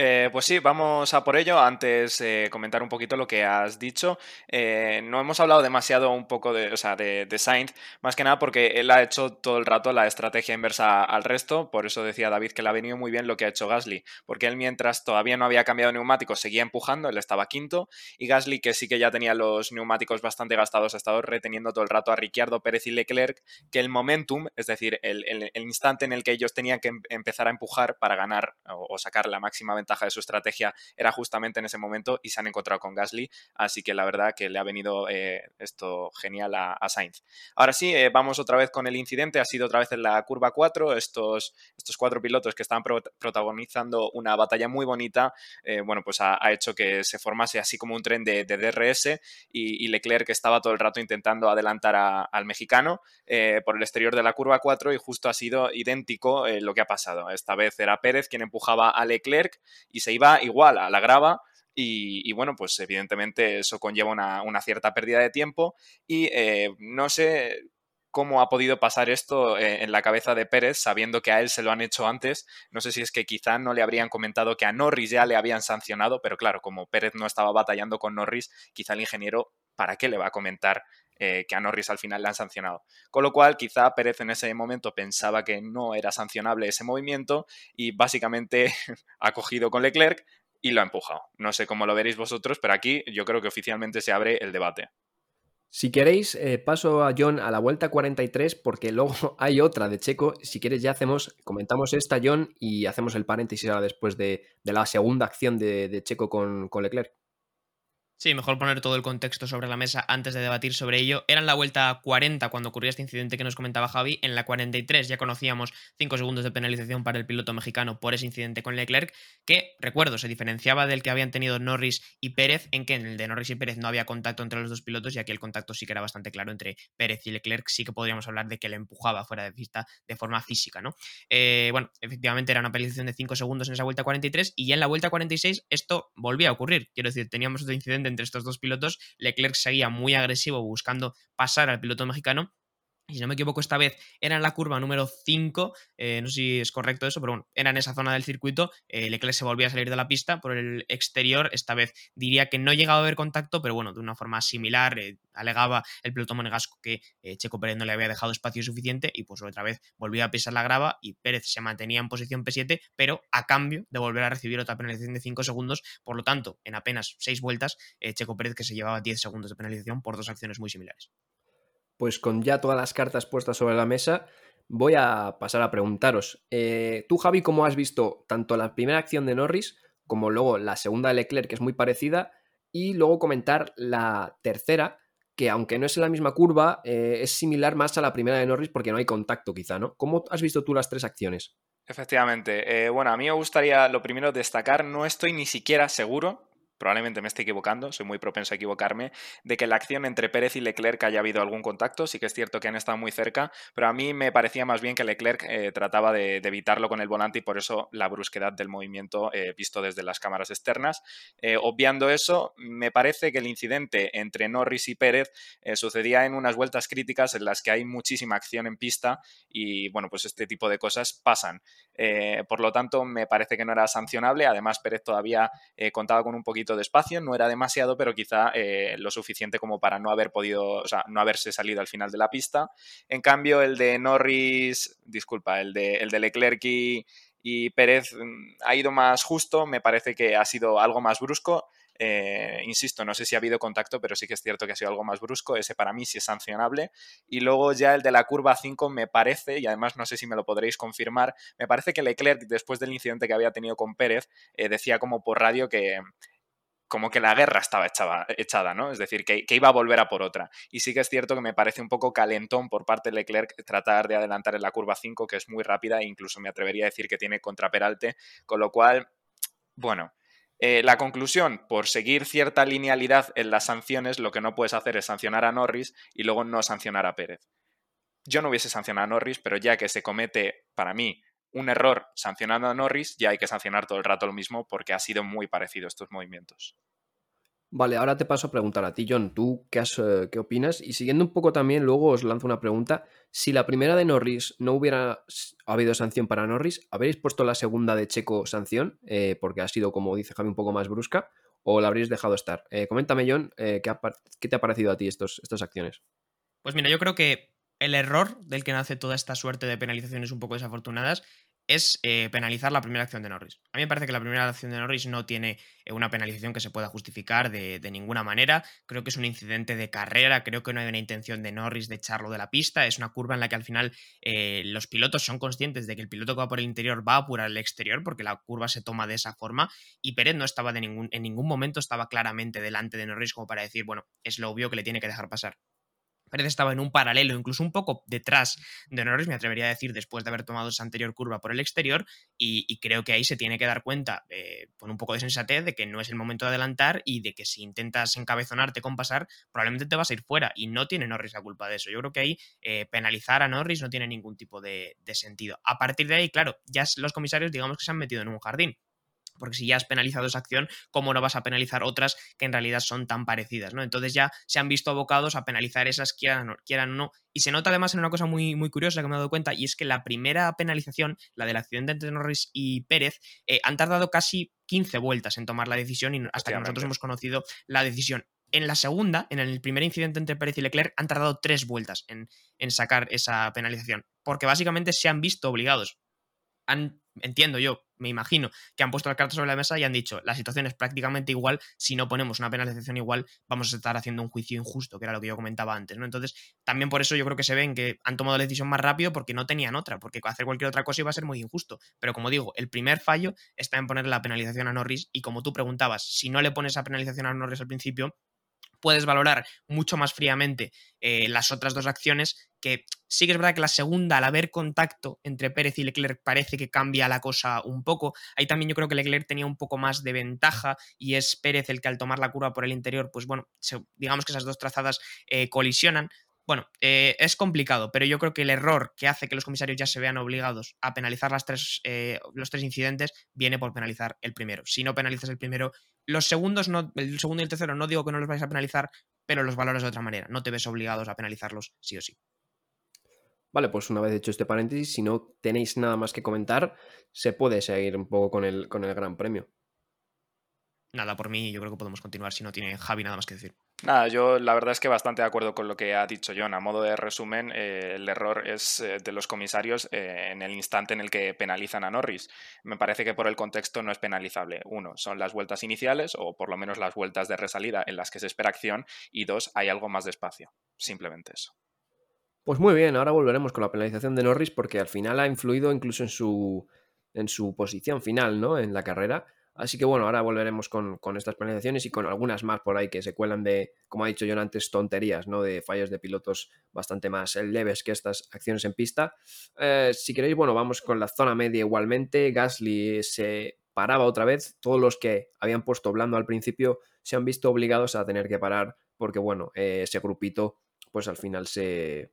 Eh, pues sí, vamos a por ello. Antes eh, comentar un poquito lo que has dicho. Eh, no hemos hablado demasiado un poco de, o sea, de, Sainz, más que nada porque él ha hecho todo el rato la estrategia inversa al resto. Por eso decía David que le ha venido muy bien lo que ha hecho Gasly, porque él mientras todavía no había cambiado neumáticos seguía empujando, él estaba quinto, y Gasly que sí que ya tenía los neumáticos bastante gastados, ha estado reteniendo todo el rato a Ricciardo, Pérez y Leclerc, que el momentum, es decir, el, instante en el que ellos tenían que em, empezar a empujar para ganar o, o sacar la máxima ventaja de su estrategia era justamente en ese momento y se han encontrado con Gasly, así que la verdad que le ha venido eh, esto genial a, Sainz. Ahora sí, eh, vamos otra vez con el incidente, ha sido otra vez en la curva 4, estos, estos cuatro pilotos que estaban protagonizando una batalla muy bonita, eh, bueno, pues ha, hecho que se formase así como un tren de, DRS y, Leclerc que estaba todo el rato intentando adelantar al mexicano por el exterior de la curva 4 y justo ha sido idéntico lo que ha pasado. Esta vez era Pérez quien empujaba a Leclerc y se iba igual a la grava. Y, bueno, pues evidentemente eso conlleva una, cierta pérdida de tiempo y eh, no sé cómo ha podido pasar esto eh, en la cabeza de Pérez, sabiendo que a él se lo han hecho antes. No sé si es que quizá no le habrían comentado que a Norris ya le habían sancionado, pero claro, como Pérez no estaba batallando con Norris, quizá el ingeniero, ¿para qué le va a comentar eh, que a Norris al final le han sancionado. Con lo cual, quizá Pérez en ese momento pensaba que no era sancionable ese movimiento y básicamente ha cogido con Leclerc y lo ha empujado. No sé cómo lo veréis vosotros, pero aquí yo creo que oficialmente se abre el debate.
Si queréis, eh, paso a John a la vuelta 43 porque luego hay otra de Checo. Si quieres ya hacemos, comentamos esta, John, y hacemos el paréntesis ahora después de, la segunda acción de, Checo con, con Leclerc.
Sí, mejor poner todo el contexto sobre la mesa antes de debatir sobre ello. Era en la vuelta 40 cuando ocurrió este incidente que nos comentaba Javi. En la 43 ya conocíamos 5 segundos de penalización para el piloto mexicano por ese incidente con Leclerc, que, recuerdo, se diferenciaba del que habían tenido Norris y Pérez, en que en el de Norris y Pérez no había contacto entre los dos pilotos y aquí el contacto sí que era bastante claro entre Pérez y Leclerc. Sí que podríamos hablar de que le empujaba fuera de pista de forma física, ¿no? Eh, bueno, efectivamente era una penalización de 5 segundos en esa vuelta 43 y ya en la vuelta 46 esto volvía a ocurrir. Quiero decir, teníamos otro incidente entre estos dos pilotos, Leclerc seguía muy agresivo buscando pasar al piloto mexicano y si no me equivoco, esta vez era en la curva número 5, eh, no sé si es correcto eso, pero bueno, era en esa zona del circuito, eh, Leclerc se volvía a salir de la pista por el exterior, esta vez diría que no llegaba a haber contacto, pero bueno, de una forma similar, eh, alegaba el piloto monegasco que Checo Pérez no le había dejado espacio suficiente y pues otra vez volvió a pisar la grava y Pérez se mantenía en posición P7, pero a cambio de volver a recibir otra penalización de 5 segundos, por lo tanto, en apenas 6 vueltas, Checo Pérez que se llevaba 10 segundos de penalización por dos acciones muy similares
pues con ya todas las cartas puestas sobre la mesa, voy a pasar a preguntaros. Eh, tú, Javi, ¿cómo has visto tanto la primera acción de Norris como luego la segunda de Leclerc, que es muy parecida, y luego comentar la tercera, que aunque no es en la misma curva, eh, es similar más a la primera de Norris porque no hay contacto quizá, ¿no? ¿Cómo has visto tú las tres acciones?
Efectivamente. Eh, bueno, a mí me gustaría lo primero destacar, no estoy ni siquiera seguro probablemente me esté equivocando, soy muy propenso a equivocarme, de que la acción entre Pérez y Leclerc haya habido algún contacto, sí que es cierto que han estado muy cerca, pero a mí me parecía más bien que Leclerc eh, trataba de, evitarlo con el volante y por eso la brusquedad del movimiento eh, visto desde las cámaras externas. Eh, obviando eso, me parece que el incidente entre Norris y Pérez sucedía en unas vueltas críticas en las que hay muchísima acción en pista y bueno, pues este tipo de cosas pasan. por lo tanto, me parece que no era sancionable, además Pérez todavía contaba con un poquito de espacio, no era demasiado, pero quizá eh, lo suficiente como para no haber podido, o sea, no haberse salido al final de la pista. En cambio, el de Norris, disculpa, el de, el de Leclerc y, Pérez mm, ha ido más justo, me parece que ha sido algo más brusco. Eh, insisto, no sé si ha habido contacto, pero sí que es cierto que ha sido algo más brusco. Ese para mí sí es sancionable. Y luego ya el de la curva 5 me parece, y además no sé si me lo podréis confirmar, me parece que Leclerc, después del incidente que había tenido con Pérez, eh, decía como por radio que, como que la guerra estaba echada, ¿no? Es decir, que, iba a volver a por otra. Y sí que es cierto que me parece un poco calentón por parte de Leclerc tratar de adelantar en la curva 5, que es muy rápida, e incluso me atrevería a decir que tiene contraperalte, con lo cual, bueno. Eh, la conclusión, por seguir cierta linealidad en las sanciones, lo que no puedes hacer es sancionar a Norris y luego no sancionar a Pérez. Yo no hubiese sancionado a Norris, pero ya que se comete, para mí, un error sancionando a Norris, ya hay que sancionar todo el rato lo mismo porque ha sido muy parecido estos movimientos.
Vale, ahora te paso a preguntar a ti, John, ¿tú qué, has, eh, qué opinas? Y siguiendo un poco también, luego os lanzo una pregunta. Si la primera de Norris no hubiera habido sanción para Norris, ¿habréis puesto la segunda de Checo sanción? Eh, porque ha sido, como dice Javi, un poco más brusca. ¿O la habréis dejado estar? Eh, coméntame, John, ¿qué, ¿qué, te ha parecido a ti estos, estas acciones?
Pues mira, yo creo que el error del que nace toda esta suerte de penalizaciones un poco desafortunadas es eh, penalizar la primera acción de Norris. A mí me parece que la primera acción de Norris no tiene eh, una penalización que se pueda justificar de, ninguna manera. Creo que es un incidente de carrera, creo que no hay una intención de Norris de echarlo de la pista. Es una curva en la que al final eh, los pilotos son conscientes de que el piloto que va por el interior va a apurar el exterior porque la curva se toma de esa forma y Pérez no estaba de ningún, en ningún momento estaba claramente delante de Norris como para decir, bueno, es lo obvio que le tiene que dejar pasar. Pérez estaba en un paralelo, incluso un poco detrás de Norris, me atrevería a decir, después de haber tomado esa anterior curva por el exterior, y, creo que ahí se tiene que dar cuenta, eh, con un poco de sensatez, de que no es el momento de adelantar y de que si intentas encabezonarte con pasar, probablemente te vas a ir fuera, y no tiene Norris la culpa de eso. Yo creo que ahí eh, penalizar a Norris no tiene ningún tipo de, de sentido. A partir de ahí, claro, ya los comisarios digamos que se han metido en un jardín porque si ya has penalizado esa acción, ¿cómo no vas a penalizar otras que en realidad son tan parecidas? ¿no? Entonces ya se han visto abocados a penalizar esas, quieran, quieran o no. Y se nota además en una cosa muy, muy curiosa que me he dado cuenta, y es que la primera penalización, la del accidente entre Norris y Pérez, eh, han tardado casi 15 vueltas en tomar la decisión y hasta que nosotros hemos conocido la decisión. En la segunda, en el primer incidente entre Pérez y Leclerc, han tardado tres vueltas en, en sacar esa penalización, porque básicamente se han visto obligados. Han entiendo yo, me imagino, que han puesto las cartas sobre la mesa y han dicho, la situación es prácticamente igual, si no ponemos una penalización igual, vamos a estar haciendo un juicio injusto, que era lo que yo comentaba antes, ¿no? Entonces, también por eso yo creo que se ven que han tomado la decisión más rápido porque no tenían otra, porque hacer cualquier otra cosa iba a ser muy injusto. Pero como digo, el primer fallo está en poner la penalización a Norris y como tú preguntabas, si no le pones esa penalización a Norris al principio, puedes valorar mucho más fríamente eh, las otras dos acciones, que sí que es verdad que la segunda, al haber contacto entre Pérez y Leclerc, parece que cambia la cosa un poco. Ahí también yo creo que Leclerc tenía un poco más de ventaja y es Pérez el que al tomar la curva por el interior, pues bueno, digamos que esas dos trazadas eh, colisionan. Bueno, eh, es complicado, pero yo creo que el error que hace que los comisarios ya se vean obligados a penalizar las tres, los tres incidentes viene por penalizar el primero. Si no penalizas el primero, los segundos, no, el segundo y el tercero, no digo que no los vais a penalizar, pero los valores de otra manera. No te ves obligados a penalizarlos sí o sí.
Vale, pues una vez hecho este paréntesis, si no tenéis nada más que comentar, se puede seguir un poco con el, con el Gran Premio.
Nada, por mí yo creo que podemos continuar si no tiene Javi nada más que decir.
Nada, yo la verdad es que bastante de acuerdo con lo que ha dicho John. A modo de resumen, eh, el error es eh, de los comisarios eh, en el instante en el que penalizan a Norris. Me parece que por el contexto no es penalizable. Uno, son las vueltas iniciales o por lo menos las vueltas de resalida en las que se espera acción y dos, hay algo más de espacio. Simplemente eso.
Pues muy bien, ahora volveremos con la penalización de Norris porque al final ha influido incluso en su, en su posición final, ¿no? En la carrera. Así que bueno, ahora volveremos con, estas penalizaciones y con algunas más por ahí que se cuelan de, como ha dicho yo antes, tonterías, ¿no? De fallos de pilotos bastante más leves que estas acciones en pista. Eh, si queréis, bueno, vamos con la zona media igualmente. Gasly se paraba otra vez. Todos los que habían puesto blando al principio se han visto obligados a tener que parar porque, bueno, eh, ese grupito, pues al final se,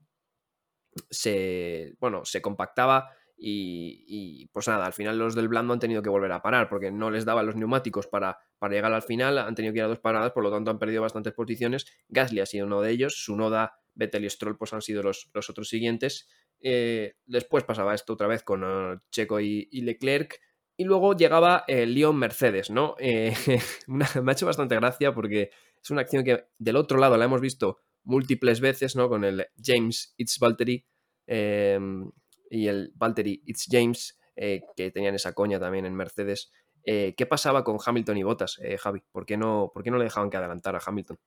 se, bueno, se compactaba y, pues nada, al final los del blando han tenido que volver a parar porque no les daban los neumáticos para, para llegar al final, han tenido que ir a dos paradas, por lo tanto han perdido bastantes posiciones. Gasly ha sido uno de ellos, su Noda, Vettel y Stroll pues han sido los, los otros siguientes. Eh, después pasaba esto otra vez con eh, Checo y, Leclerc. Y luego llegaba el Leon Mercedes, ¿no? Eh, me ha hecho bastante gracia porque es una acción que del otro lado la hemos visto múltiples veces, ¿no? Con el James It's Valtteri y el Valtteri It's James, eh, que tenían esa coña también en Mercedes. Eh, ¿Qué pasaba con Hamilton y Bottas, eh, Javi? ¿Por qué, no, ¿Por qué no le dejaban que adelantara a Hamilton?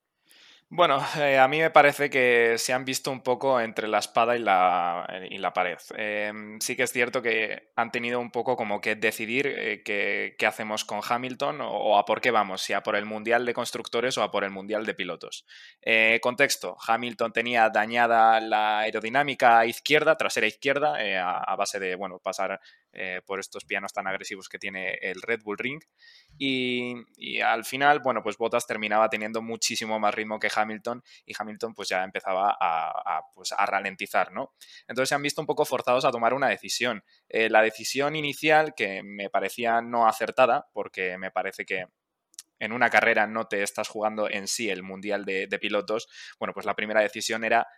Bueno, eh, a mí me parece que se han visto un poco entre la espada y la, y la pared. Em, sí que es cierto que han tenido un poco como que decidir eh, qué, hacemos con Hamilton o, a por qué vamos, si a por el Mundial de Constructores o a por el Mundial de Pilotos. Eh, contexto, Hamilton tenía dañada la aerodinámica izquierda, trasera izquierda, a, a, base de, bueno, pasar eh, por estos pianos tan agresivos que tiene el Red Bull Ring. Y, al final, bueno, pues Bottas terminaba teniendo muchísimo más ritmo que Hamilton y Hamilton pues ya empezaba a, pues, ralentizar, ¿no? Entonces se han visto un poco forzados a tomar una decisión. Eh, la decisión inicial, que me parecía no acertada, porque me parece que en una carrera no te estás jugando en sí el Mundial de, de Pilotos, bueno, pues la primera decisión era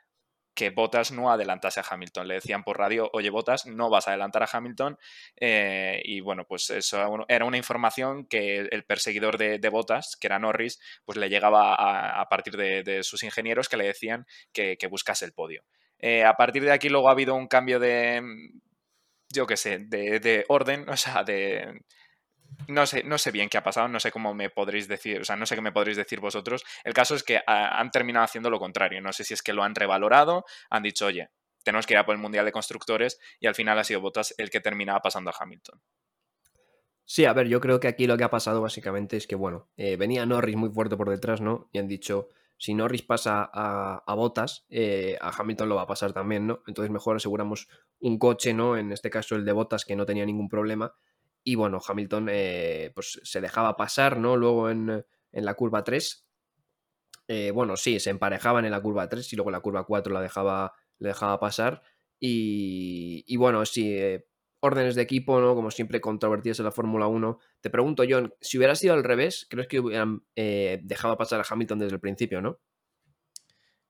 que Bottas no adelantase a Hamilton. Le decían por radio, oye Bottas, no vas a adelantar a Hamilton. Eh, y bueno, pues eso era una información que el perseguidor de, de Bottas, que era Norris, pues le llegaba a, partir de, sus ingenieros que le decían que, buscase el podio. Eh, a partir de aquí luego ha habido un cambio de, yo qué sé, de, de orden, o sea, de, no sé, no sé bien qué ha pasado, no sé cómo me podréis decir, o sea, no sé qué me podréis decir vosotros. El caso es que ah, han terminado haciendo lo contrario. No sé si es que lo han revalorado, han dicho, oye, tenemos que ir a por el Mundial de Constructores y al final ha sido Bottas el que terminaba pasando a Hamilton.
Sí, a ver, yo creo que aquí lo que ha pasado básicamente es que, bueno, eh, venía Norris muy fuerte por detrás, ¿no? Y han dicho, si Norris pasa a, a Bottas, eh, a Hamilton lo va a pasar también, ¿no? Entonces mejor aseguramos un coche, ¿no? En este caso el de Bottas, que no tenía ningún problema, y bueno, Hamilton eh, pues se dejaba pasar, ¿no? Luego en, la curva 3. Eh, bueno, sí, se emparejaban en la curva 3 y luego en la curva 4 la dejaba, le dejaba pasar. Y, bueno, sí, eh, órdenes de equipo, ¿no? Como siempre, controvertidas en la Fórmula 1. Te pregunto, John, si hubiera sido al revés, ¿crees que hubieran dejado pasar a Hamilton desde el principio, no?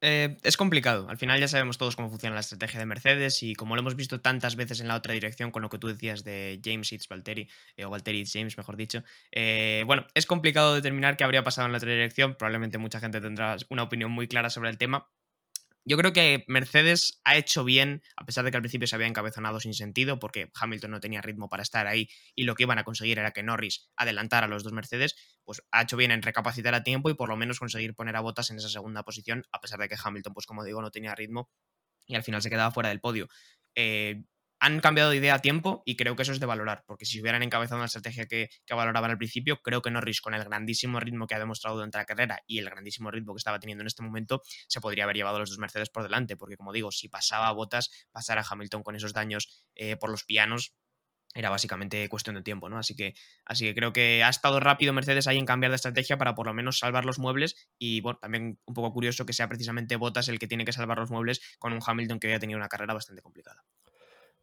Eh, es complicado. Al final ya sabemos todos cómo funciona la estrategia de Mercedes y como lo hemos visto tantas veces en la otra dirección con lo que tú decías de James Hitz Valtteri, eh, o Valtteri James, mejor dicho. Eh, bueno, es complicado determinar qué habría pasado en la otra dirección. Probablemente mucha gente tendrá una opinión muy clara sobre el tema, yo creo que Mercedes ha hecho bien, a pesar de que al principio se había encabezonado sin sentido, porque Hamilton no tenía ritmo para estar ahí y lo que iban a conseguir era que Norris adelantara a los dos Mercedes, pues ha hecho bien en recapacitar a tiempo y por lo menos conseguir poner a Botas en esa segunda posición, a pesar de que Hamilton, pues como digo, no tenía ritmo y al final se quedaba fuera del podio. Eh, han cambiado de idea a tiempo y creo que eso es de valorar, porque si hubieran encabezado una estrategia que, valoraban al principio, creo que Norris, con el grandísimo ritmo que ha demostrado durante la carrera y el grandísimo ritmo que estaba teniendo en este momento, se podría haber llevado los dos Mercedes por delante, porque como digo, si pasaba a Botas, pasar a Hamilton con esos daños eh, por los pianos, era básicamente cuestión de tiempo, ¿no? Así que, así que creo que ha estado rápido Mercedes ahí en cambiar de estrategia para por lo menos salvar los muebles y bueno, también un poco curioso que sea precisamente Botas el que tiene que salvar los muebles con un Hamilton que había tenido una carrera bastante complicada.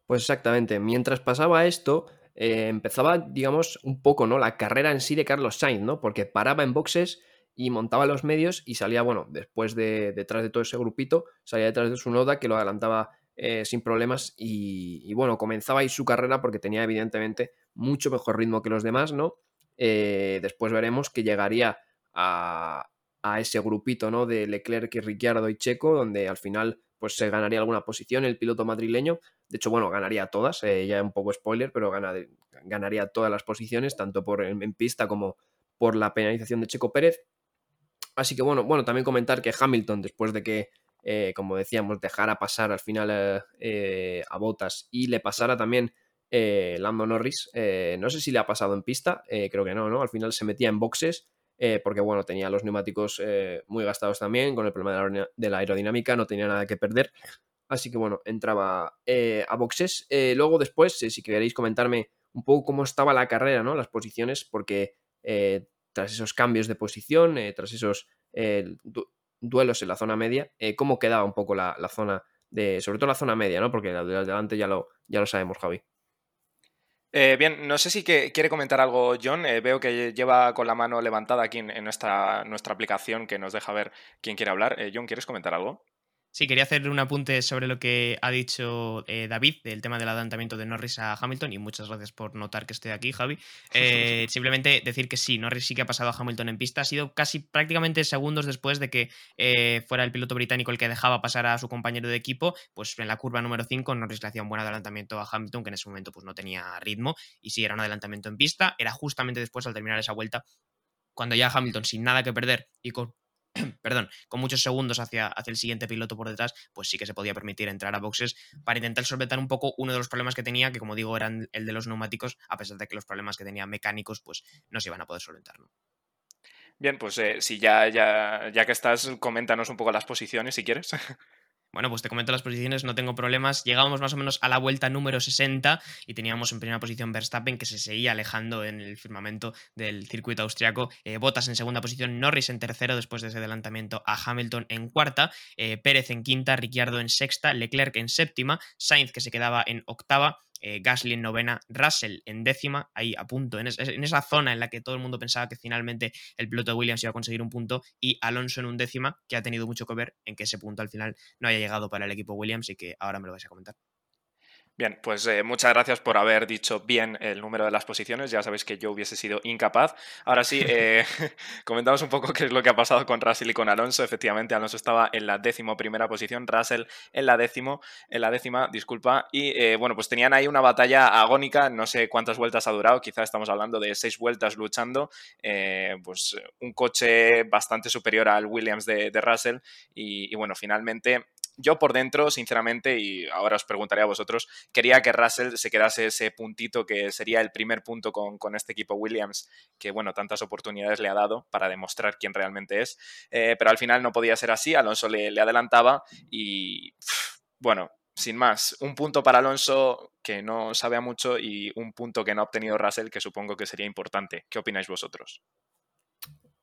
Pues exactamente, mientras pasaba esto, eh, empezaba, digamos, un poco, ¿no? La carrera en sí de Carlos Sainz, ¿no? Porque paraba en boxes y montaba los medios y salía, bueno, después de, detrás de todo ese grupito, salía detrás de su noda que lo adelantaba eh, sin problemas y, bueno, comenzaba ahí su carrera porque tenía evidentemente mucho mejor ritmo que los demás, ¿no? Eh, después veremos que llegaría a, a, ese grupito, ¿no? De Leclerc y Ricciardo y Checo, donde al final pues se ganaría alguna posición el piloto madrileño. De hecho, bueno, ganaría todas, eh, ya un poco spoiler, pero ganaría todas las posiciones, tanto por en, pista como por la penalización de Checo Pérez. Así que bueno, bueno, también comentar que Hamilton, después de que, eh, como decíamos, dejara pasar al final eh, a Botas y le pasara también Lando Norris, no sé si le ha pasado en pista, creo que no, ¿no? Al final se metía en boxes eh, porque bueno, tenía los neumáticos eh, muy gastados también, con el problema de la aerodinámica, no tenía nada que perder. Así que bueno, entraba eh, a boxes. luego después, si queréis comentarme un poco cómo estaba la carrera, ¿no? Las posiciones, porque tras esos cambios de posición, tras esos duelos en la zona media, cómo quedaba un poco la, la, zona de, sobre todo la zona media, ¿no? Porque la de adelante ya lo, ya lo sabemos, Javi.
Eh, bien, no sé si quiere comentar algo John. Eh, veo que lleva con la mano levantada aquí en, nuestra, aplicación que nos deja ver quién quiere hablar. Eh, John, ¿quieres comentar algo?
Sí, quería hacer un apunte sobre lo que ha dicho eh, David del tema del adelantamiento de Norris a Hamilton y muchas gracias por notar que estoy aquí, Javi. Eh, simplemente decir que sí, Norris sí que ha pasado a Hamilton en pista. Ha sido casi prácticamente segundos después de que eh, fuera el piloto británico el que dejaba pasar a su compañero de equipo. Pues en la curva número 5 Norris le hacía un buen adelantamiento a Hamilton que en ese momento pues no tenía ritmo y sí era un adelantamiento en pista. Era justamente después al terminar esa vuelta cuando ya Hamilton sin nada que perder y con perdón, con muchos segundos hacia, hacia, el siguiente piloto por detrás, pues sí que se podía permitir entrar a boxes para intentar solventar un poco uno de los problemas que tenía, que como digo eran el de los neumáticos, a pesar de que los problemas que tenía mecánicos pues no se iban a poder solventar.
Bien, pues eh, si ya, ya, ya que estás, coméntanos un poco las posiciones si quieres.
Bueno, pues te comento las posiciones, no tengo problemas. Llegábamos más o menos a la vuelta número 60 y teníamos en primera posición Verstappen que se seguía alejando en el firmamento del circuito austriaco. Eh, Bottas en segunda posición, Norris en tercero después de ese adelantamiento a Hamilton en cuarta, eh, Pérez en quinta, Ricciardo en sexta, Leclerc en séptima, Sainz que se quedaba en octava eh, Gasly en novena, Russell en décima, ahí a punto, en, esa zona en la que todo el mundo pensaba que finalmente el piloto de Williams iba a conseguir un punto, y Alonso en un décima, que ha tenido mucho que ver en que ese punto al final no haya llegado para el equipo Williams y que ahora me lo vais a comentar.
Bien, pues eh, muchas gracias por haber dicho bien el número de las posiciones. Ya sabéis que yo hubiese sido incapaz. Ahora sí, eh, comentamos un poco qué es lo que ha pasado con Russell y con Alonso. Efectivamente, Alonso estaba en la décimo primera posición, Russell en la décimo, en la décima, disculpa. Y eh, bueno, pues tenían ahí una batalla agónica. No sé cuántas vueltas ha durado. Quizás estamos hablando de seis vueltas luchando. pues un coche bastante superior al Williams de, Russell. y bueno, finalmente yo por dentro, sinceramente, y ahora os preguntaré a vosotros, quería que Russell se quedase ese puntito que sería el primer punto con, este equipo Williams, que bueno, tantas oportunidades le ha dado para demostrar quién realmente es, eh, pero al final no podía ser así, Alonso le, adelantaba y bueno, sin más, un punto para Alonso que no sabe a mucho y un punto que no ha obtenido Russell que supongo que sería importante. ¿Qué opináis vosotros?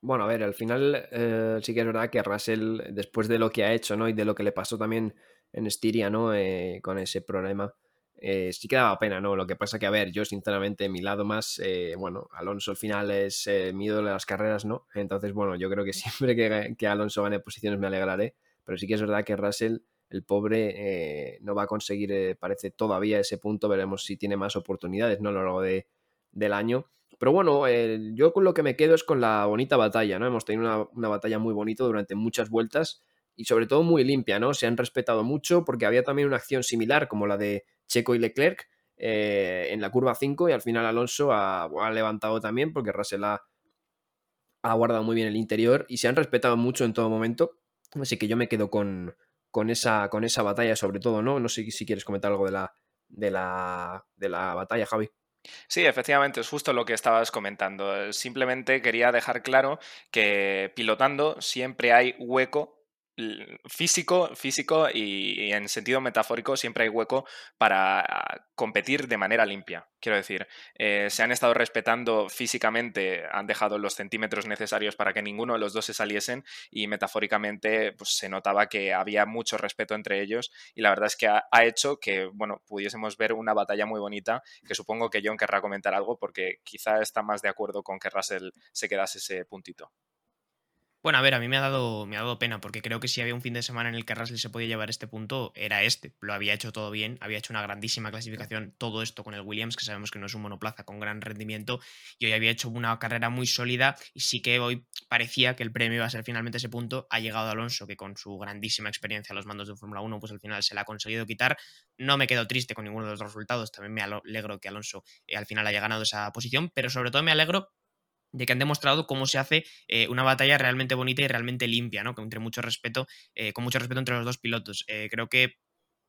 Bueno, a ver, al final eh, sí que es verdad que Russell, después de lo que ha hecho, ¿no? Y de lo que le pasó también en Estiria, ¿no? Eh, con ese problema, eh, sí que daba pena, ¿no? Lo que pasa que, a ver, yo sinceramente, mi lado más, bueno, Alonso al final es mi ídolo de las carreras, ¿no? Entonces, bueno, yo creo que siempre que, que, Alonso gane posiciones me alegraré, pero sí que es verdad que Russell, el pobre, no va a conseguir, parece todavía ese punto, veremos si tiene más oportunidades, ¿no? A lo largo de, del año. Pero bueno, yo con lo que me quedo es con la bonita batalla, ¿no? Hemos tenido una, batalla muy bonita durante muchas vueltas y sobre todo muy limpia, ¿no? Se han respetado mucho porque había también una acción similar como la de Checo y Leclerc eh, en la curva 5 y al final Alonso ha, levantado también porque Russell ha, guardado muy bien el interior y se han respetado mucho en todo momento. Así que yo me quedo con, con, esa, con esa batalla sobre todo, ¿no? No sé si quieres comentar algo de la, de la, de la batalla, Javi.
Sí, efectivamente, es justo lo que estabas comentando. Simplemente quería dejar claro que pilotando siempre hay hueco físico, físico y, en sentido metafórico siempre hay hueco para competir de manera limpia. Quiero decir, eh, se han estado respetando físicamente, han dejado los centímetros necesarios para que ninguno de los dos se saliesen y metafóricamente pues, se notaba que había mucho respeto entre ellos y la verdad es que ha, hecho que bueno, pudiésemos ver una batalla muy bonita que supongo que John querrá comentar algo porque quizá está más de acuerdo con que Russell se quedase ese puntito.
Bueno, a ver, a mí me ha, dado, me ha dado pena porque creo que si había un fin de semana en el que Russell se podía llevar este punto, era este. Lo había hecho todo bien, había hecho una grandísima clasificación, todo esto con el Williams, que sabemos que no es un monoplaza con gran rendimiento, y hoy había hecho una carrera muy sólida y sí que hoy parecía que el premio iba a ser finalmente ese punto. Ha llegado Alonso, que con su grandísima experiencia a los mandos de Fórmula 1, pues al final se la ha conseguido quitar. No me quedo triste con ninguno de los resultados, también me alegro que Alonso eh, al final haya ganado esa posición, pero sobre todo me alegro de que han demostrado cómo se hace eh, una batalla realmente bonita y realmente limpia, ¿no? Entre mucho respeto, eh, con mucho respeto entre los dos pilotos. Eh, creo que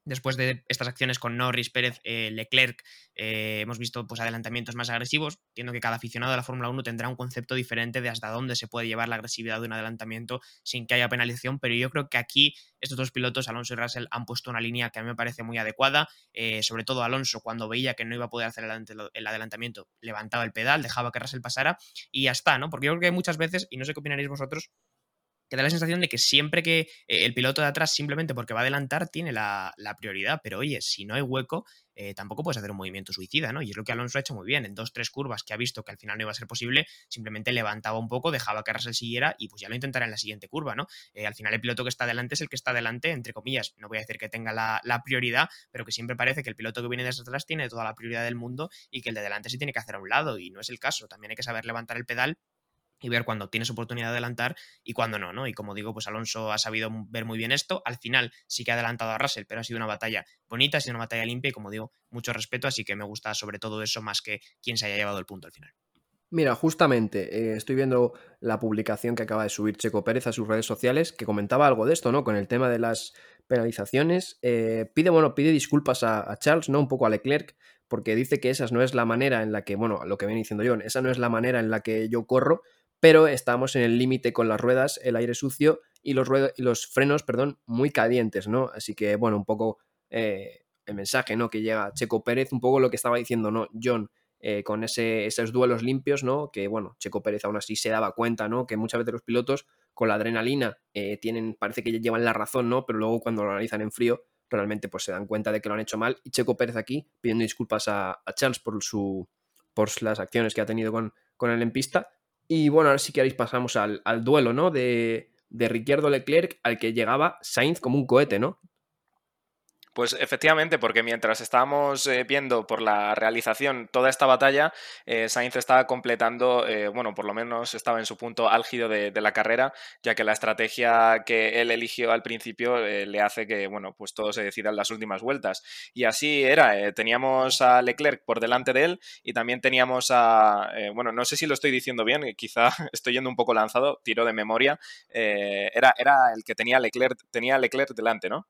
Después de estas acciones con Norris, Pérez, eh, Leclerc, eh, hemos visto pues, adelantamientos más agresivos. Entiendo que cada aficionado de la Fórmula 1 tendrá un concepto diferente de hasta dónde se puede llevar la agresividad de un adelantamiento sin que haya penalización, pero yo creo que aquí estos dos pilotos, Alonso y Russell, han puesto una línea que a mí me parece muy adecuada. Eh, sobre todo Alonso, cuando veía que no iba a poder hacer el adelantamiento, levantaba el pedal, dejaba que Russell pasara y ya está, ¿no? Porque yo creo que muchas veces, y no sé qué opinaréis vosotros, que da la sensación de que siempre que eh, el piloto de atrás, simplemente porque va a adelantar, tiene la, prioridad. Pero oye, si no hay hueco, eh, tampoco puedes hacer un movimiento suicida, ¿no? Y es lo que Alonso ha hecho muy bien. En dos, tres curvas que ha visto que al final no iba a ser posible, simplemente levantaba un poco, dejaba que Russell siguiera y pues ya lo intentará en la siguiente curva, ¿no? Eh, al final el piloto que está adelante es el que está adelante, entre comillas. No voy a decir que tenga la, la, prioridad, pero que siempre parece que el piloto que viene desde atrás tiene toda la prioridad del mundo y que el de adelante sí tiene que hacer a un lado. Y no es el caso. También hay que saber levantar el pedal y ver cuando tienes oportunidad de adelantar y cuando no, ¿no? Y como digo, pues Alonso ha sabido ver muy bien esto. Al final sí que ha adelantado a Russell, pero ha sido una batalla bonita, ha sido una batalla limpia y como digo, mucho respeto, así que me gusta sobre todo eso más que quien se haya llevado el punto al final.
Mira, justamente eh, estoy viendo la publicación que acaba de subir Checo Pérez a sus redes sociales que comentaba algo de esto, ¿no? Con el tema de las penalizaciones. Eh, pide, bueno, pide disculpas a, a, Charles, ¿no? Un poco a Leclerc, porque dice que esa no es la manera en la que, bueno, lo que viene diciendo John, esa no es la manera en la que yo corro, pero estamos en el límite con las ruedas, el aire sucio y los, y los frenos, perdón, muy calientes, ¿no? Así que, bueno, un poco eh, el mensaje, ¿no? Que llega Checo Pérez, un poco lo que estaba diciendo, ¿no? John, eh, con ese, esos duelos limpios, ¿no? Que, bueno, Checo Pérez aún así se daba cuenta, ¿no? Que muchas veces los pilotos con la adrenalina eh, tienen, parece que llevan la razón, ¿no? Pero luego cuando lo analizan en frío, realmente pues se dan cuenta de que lo han hecho mal y Checo Pérez aquí pidiendo disculpas a, Charles por, su, por las acciones que ha tenido con, con él en pista. Y bueno, ahora si queréis pasamos al, al duelo, ¿no? De, de Ricciardo Leclerc al que llegaba Sainz como un cohete, ¿no?
Pues efectivamente, porque mientras estábamos eh, viendo por la realización toda esta batalla, eh, Sainz estaba completando, eh, bueno, por lo menos estaba en su punto álgido de, la carrera, ya que la estrategia que él eligió al principio le hace que, bueno, pues todo se decida en las últimas vueltas. Y así era, teníamos a Leclerc por delante de él y también teníamos a, bueno, no sé si lo estoy diciendo bien, quizá estoy yendo un poco lanzado, tiro de memoria, era, era el que tenía Leclerc, tenía Leclerc delante, ¿no?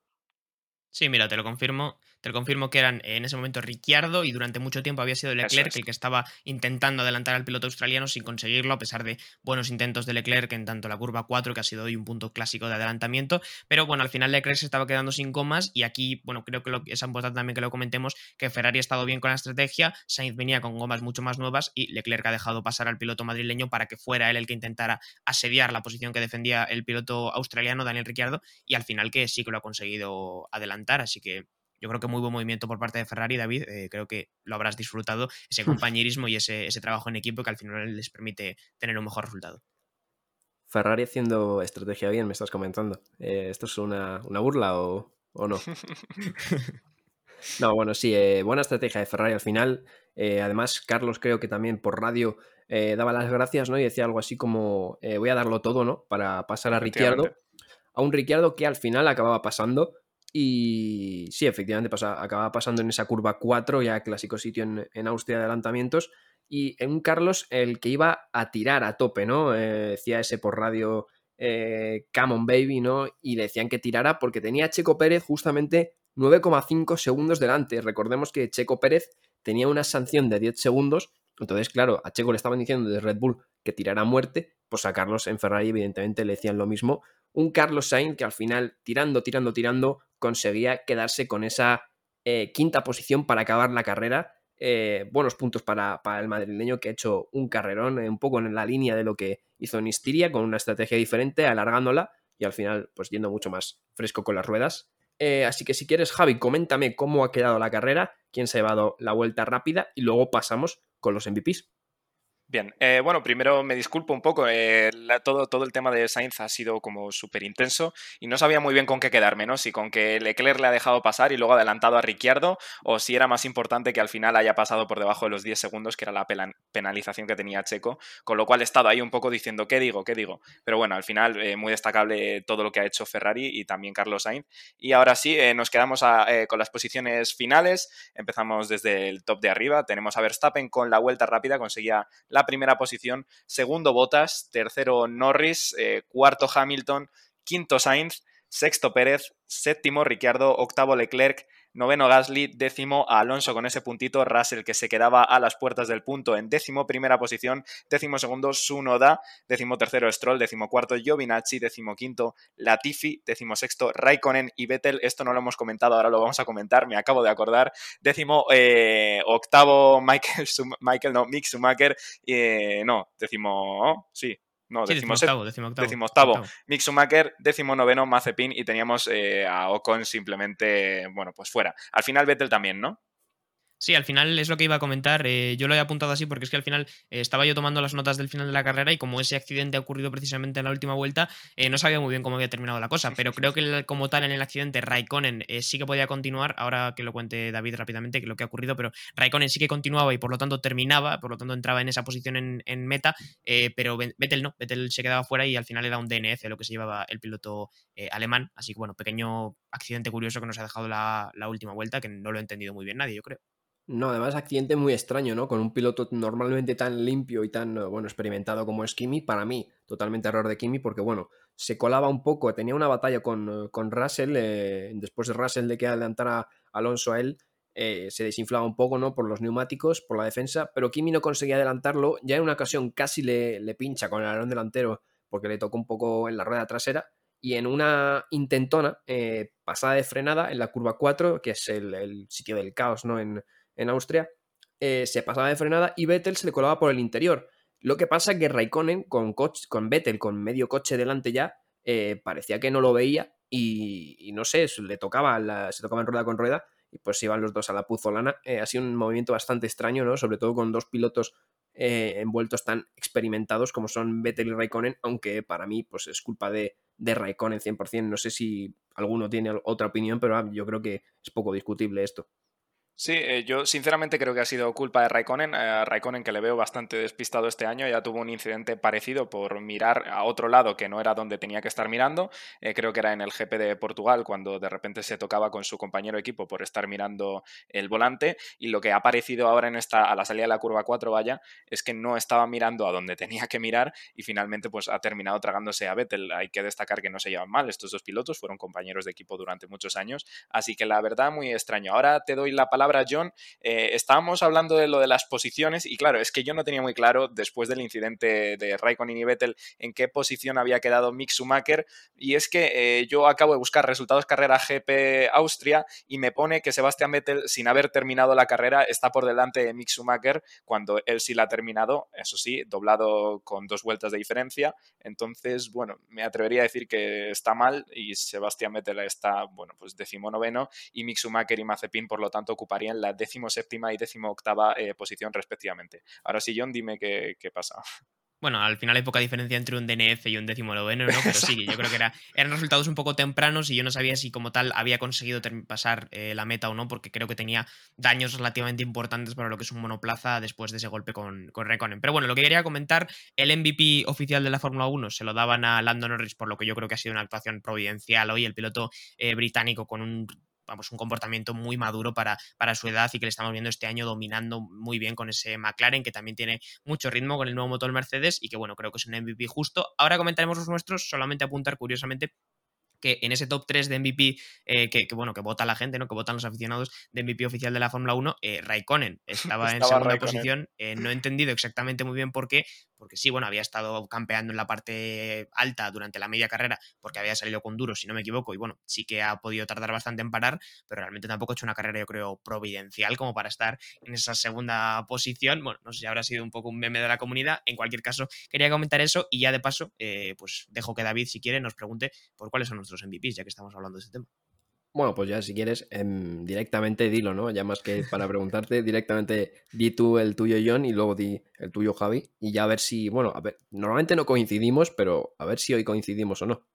Sí, mira, te lo confirmo. Te lo confirmo que eran en ese momento Ricciardo y durante mucho tiempo había sido Leclerc el que estaba intentando adelantar al piloto australiano sin conseguirlo, a pesar de buenos intentos de Leclerc en tanto la curva 4, que ha sido hoy un punto clásico de adelantamiento. Pero bueno, al final Leclerc se estaba quedando sin comas y aquí, bueno, creo que es importante también que lo comentemos, que Ferrari ha estado bien con la estrategia, Sainz venía con gomas mucho más nuevas y Leclerc ha dejado pasar al piloto madrileño para que fuera él el que intentara asediar la posición que defendía el piloto australiano, Daniel Ricciardo, y al final que sí que lo ha conseguido adelantar, así que yo creo que muy buen movimiento por parte de Ferrari, David. Eh, creo que lo habrás disfrutado, ese compañerismo y ese, trabajo en equipo que al final les permite tener un mejor resultado.
Ferrari haciendo estrategia bien, me estás comentando. Eh, ¿Esto es una, burla o, no? no, bueno, sí, eh, buena estrategia de Ferrari al final. además, Carlos creo que también por radio daba las gracias, ¿no? Y decía algo así como, voy a darlo todo, ¿no? Para pasar a Ricciardo. A un Ricciardo que al final acababa pasando y sí, efectivamente pasa, acaba pasando en esa curva 4, ya clásico sitio en, Austria de adelantamientos. Y en un Carlos, el que iba a tirar a tope, ¿no? Eh, decía ese por radio, eh, Come on baby, ¿no? Y decían que tirara porque tenía Checo Pérez justamente 9,5 segundos delante. Recordemos que Checo Pérez tenía una sanción de 10 segundos. Entonces, claro, a Checo le estaban diciendo de Red Bull que tirara a muerte, pues a Carlos en Ferrari evidentemente le decían lo mismo. Un Carlos Sainz que al final, tirando, tirando, tirando, conseguía quedarse con esa eh, quinta posición para acabar la carrera. Eh, buenos puntos para, el madrileño que ha hecho un carrerón eh, un poco en la línea de lo que hizo en Istiria, con una estrategia diferente, alargándola y al final pues yendo mucho más fresco con las ruedas. así que si quieres, Javi, coméntame cómo ha quedado la carrera, quién se ha llevado la vuelta rápida y luego pasamos con los MVPs.
Bien, eh, bueno, primero me disculpo un poco, eh, todo, todo el tema de Sainz ha sido como súper intenso y no sabía muy bien con qué quedarme, ¿no? Si con que Leclerc le ha dejado pasar y luego adelantado a Ricciardo o si era más importante que al final haya pasado por debajo de los 10 segundos, que era la penalización que tenía Checo, con lo cual he estado ahí un poco diciendo, ¿qué digo? ¿Qué digo? Pero bueno, al final eh, muy destacable todo lo que ha hecho Ferrari y también Carlos Sainz. Y ahora sí, nos quedamos con las posiciones finales, empezamos desde el top de arriba, tenemos a Verstappen con la vuelta rápida, conseguía la primera posición, segundo Bottas, tercero Norris, eh, cuarto Hamilton, quinto Sainz, sexto Pérez, séptimo Ricciardo, octavo Leclerc, noveno Gasly, décimo Alonso con ese puntito, Russell que se quedaba a las puertas del punto en décimo primera posición, décimo segundo Sunoda, décimo tercero Stroll, décimo cuarto Giovinacci, décimo quinto Latifi, décimo sexto Raikkonen y Vettel, esto no lo hemos comentado, ahora lo vamos a comentar, me acabo de acordar, décimo eh, octavo Michael, Michael, no, Mick Schumacher, eh, no, décimo, sí, no,
sí,
decimoctavo,
decimoctavo,
Mick Schumacher, décimo noveno Mazepin y teníamos eh, a Ocon simplemente, bueno, pues fuera. Al final Vettel también, ¿no?
Sí, al final es lo que iba a comentar. Eh, yo lo he apuntado así porque es que al final eh, estaba yo tomando las notas del final de la carrera y como ese accidente ha ocurrido precisamente en la última vuelta, eh, no sabía muy bien cómo había terminado la cosa. Pero creo que como tal en el accidente Raikkonen sí que podía continuar. Ahora que lo cuente David rápidamente, que lo que ha ocurrido, pero Raikkonen sí que continuaba y por lo tanto terminaba, por lo tanto entraba en esa posición en, meta, pero Vettel no, Vettel se quedaba fuera y al final era un DNF lo que se llevaba el piloto alemán. Así que bueno, pequeño accidente curioso que nos ha dejado la última vuelta, que no lo ha entendido muy bien nadie, yo creo.
No, además accidente muy extraño, ¿no? Con un piloto normalmente tan limpio y tan, eh, bueno, experimentado como es Kimi, para mí, totalmente error de Kimi, porque, bueno, se colaba un poco, tenía una batalla con, eh, con Russell, eh, después de Russell de que adelantara Alonso a él, se desinflaba un poco, ¿no? Por los neumáticos, por la defensa, pero Kimi no conseguía adelantarlo, ya en una ocasión casi le, le pincha con el alerón delantero porque le tocó un poco en la rueda trasera, y en una intentona pasada de frenada en la curva 4, que es el, el sitio del caos, ¿no? En, en Austria, eh, se pasaba de frenada y Vettel se le colaba por el interior. Lo que pasa es que Raikkonen, con, con Vettel con medio coche delante ya, eh, parecía que no lo veía y, no sé, le tocaba, se tocaba en rueda con rueda y pues iban los dos a la puzolana. Eh, ha sido un movimiento bastante extraño, ¿no? Sobre todo con dos pilotos envueltos tan experimentados como son Vettel y Raikkonen, aunque para mí pues es culpa de, de Raikkonen 100%. No sé si alguno tiene otra opinión, pero ah, yo creo que es poco discutible esto.
Sí, eh, yo sinceramente creo que ha sido culpa de Raikkonen. A Raikkonen que le veo bastante despistado este año, ya tuvo un incidente parecido por mirar a otro lado que no era donde tenía que estar mirando. Eh, creo que era en el GP de Portugal cuando de repente se tocaba con su compañero de equipo por estar mirando el volante. Y lo que ha aparecido ahora en esta, a la salida de la curva 4, vaya, es que no estaba mirando a donde tenía que mirar y finalmente pues ha terminado tragándose a Vettel. Hay que destacar que no se llevan mal estos dos pilotos, fueron compañeros de equipo durante muchos años. Así que la verdad, muy extraño. Ahora te doy la palabra John, eh, estábamos hablando de lo de las posiciones y claro, es que yo no tenía muy claro después del incidente de Raikkonen y Vettel en qué posición había quedado Mick Schumacher y es que eh, yo acabo de buscar resultados carrera GP Austria y me pone que Sebastián Vettel sin haber terminado la carrera está por delante de Mick Schumacher cuando él sí la ha terminado, eso sí, doblado con dos vueltas de diferencia. Entonces, bueno, me atrevería a decir que está mal y Sebastián Vettel está, bueno, pues decimonoveno y Mick Schumacher y Mazepin por lo tanto ocupan en la séptima y décimo octava eh, posición respectivamente. Ahora sí, John, dime qué, qué pasa.
Bueno, al final hay poca diferencia entre un DNF y un décimo noveno, ¿no? Pero sí, yo creo que era, eran resultados un poco tempranos y yo no sabía si como tal había conseguido pasar eh, la meta o no, porque creo que tenía daños relativamente importantes para lo que es un monoplaza después de ese golpe con, con Reconen. Pero bueno, lo que quería comentar, el MVP oficial de la Fórmula 1 se lo daban a Lando Norris, por lo que yo creo que ha sido una actuación providencial hoy, el piloto eh, británico con un vamos, un comportamiento muy maduro para, para su edad y que le estamos viendo este año dominando muy bien con ese McLaren que también tiene mucho ritmo con el nuevo motor Mercedes y que bueno, creo que es un MVP justo. Ahora comentaremos los nuestros, solamente apuntar curiosamente que en ese top 3 de MVP eh, que, bueno, que vota la gente, ¿no? Que votan los aficionados de MVP oficial de la Fórmula 1, eh, Raikkonen estaba, en segunda posición. Eh, no he entendido exactamente muy bien por qué, porque sí, bueno, había estado campeando en la parte alta durante la media carrera, porque había salido con duro, si no me equivoco, y bueno, sí que ha podido tardar bastante en parar, pero realmente tampoco ha hecho una carrera, yo creo, providencial como para estar en esa segunda posición. Bueno, no sé si habrá sido un poco un meme de la comunidad. En cualquier caso, quería comentar eso y ya de paso, pues dejo que David, si quiere, nos pregunte por cuáles son nuestros MVPs, ya que estamos hablando de este tema.
Bueno, pues ya si quieres, em, directamente dilo, ¿no? Ya más que para preguntarte, directamente di tú el tuyo, John, y luego di el tuyo, Javi, y ya a ver si, bueno, a ver, normalmente no coincidimos, pero a ver si hoy coincidimos o no.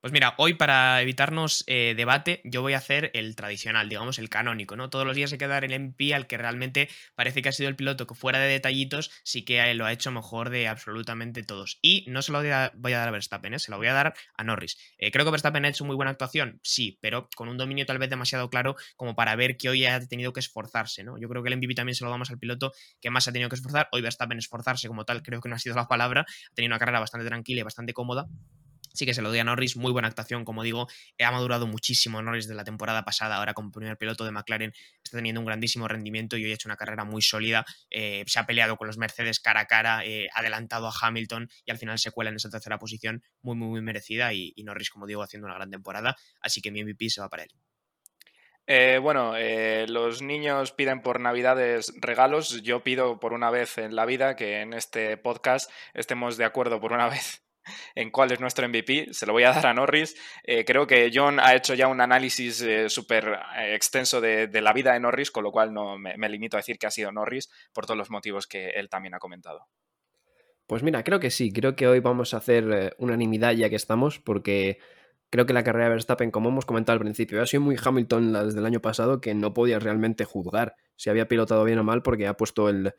Pues mira, hoy para evitarnos eh, debate, yo voy a hacer el tradicional, digamos, el canónico, ¿no? Todos los días hay que dar el MP al que realmente parece que ha sido el piloto que fuera de detallitos sí que lo ha hecho mejor de absolutamente todos. Y no se lo voy a, dar a Verstappen, ¿eh? se lo voy a dar a Norris. Eh, creo que Verstappen ha hecho muy buena actuación, sí, pero con un dominio tal vez demasiado claro como para ver que hoy ha tenido que esforzarse, ¿no? Yo creo que el MVP también se lo damos al piloto que más ha tenido que esforzar. Hoy Verstappen esforzarse como tal, creo que no ha sido la palabra, ha tenido una carrera bastante tranquila y bastante cómoda Sí que se lo doy a Norris, muy buena actuación, como digo, ha madurado muchísimo Norris de la temporada pasada, ahora como primer piloto de McLaren está teniendo un grandísimo rendimiento y hoy ha hecho una carrera muy sólida, eh, se ha peleado con los Mercedes cara a cara, eh, adelantado a Hamilton y al final se cuela en esa tercera posición muy, muy, muy merecida y, Norris, como digo, haciendo una gran temporada, así que mi MVP se va para él.
Eh, bueno, los niños piden por Navidades regalos. Yo pido por una vez en la vida que en este podcast estemos de acuerdo por una vez en cuál es nuestro MVP. Se lo voy a dar a Norris. Eh, creo que John ha hecho ya un análisis eh, súper eh, extenso de, la vida de Norris, con lo cual no me, limito a decir que ha sido Norris por todos los motivos que él también ha comentado.
Pues mira, creo que sí. Creo que hoy vamos a hacer unanimidad ya que estamos, porque creo que la carrera de Verstappen, como hemos comentado al principio, ha sido muy Hamilton la desde el año pasado que no podía realmente juzgar si había pilotado bien o mal porque ha puesto el,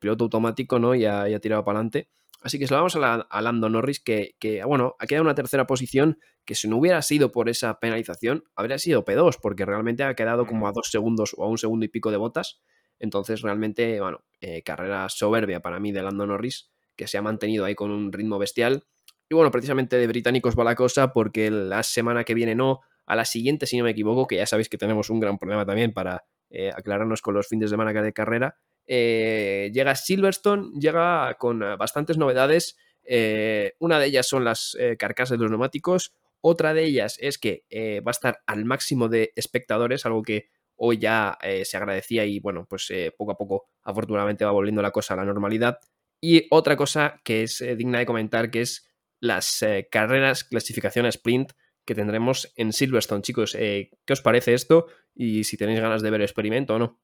piloto automático ¿no? y, ha, y ha tirado para adelante. Así que se lo vamos a, Lando Norris, que, bueno, ha quedado una tercera posición que si no hubiera sido por esa penalización, habría sido P2, porque realmente ha quedado como a dos segundos o a un segundo y pico de botas. Entonces, realmente, bueno, eh, carrera soberbia para mí de Lando Norris, que se ha mantenido ahí con un ritmo bestial. Y bueno, precisamente de británicos va la cosa, porque la semana que viene no, a la siguiente, si no me equivoco, que ya sabéis que tenemos un gran problema también para eh, aclararnos con los fines de semana de carrera, eh, llega Silverstone, llega con eh, bastantes novedades. Eh, una de ellas son las carcasas de los neumáticos. Otra de ellas es que va a estar al máximo de espectadores, algo que hoy ya se agradecía y bueno, pues poco a poco afortunadamente va volviendo la cosa a la normalidad. Y otra cosa que es digna de comentar, que es las carreras clasificación sprint, que tendremos en Silverstone. Chicos, ¿qué os parece esto? Y si tenéis ganas de ver el experimento o no.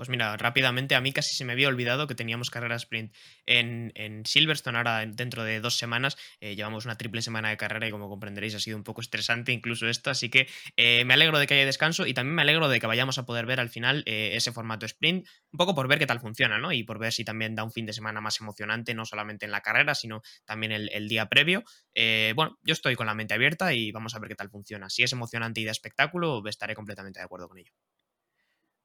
Pues mira, rápidamente a mí casi se me había olvidado que teníamos carrera sprint en, Silverstone ahora dentro de dos semanas. Eh, llevamos una triple semana de carrera y como comprenderéis ha sido un poco estresante incluso esto, así que eh, me alegro de que haya descanso y también me alegro de que vayamos a poder ver al final eh, ese formato sprint, un poco por ver qué tal funciona, ¿no? Y por ver si también da un fin de semana más emocionante, no solamente en la carrera, sino también el, día previo. bueno, yo estoy con la mente abierta y vamos a ver qué tal funciona. Si es emocionante y de espectáculo, estaré completamente de acuerdo con ello.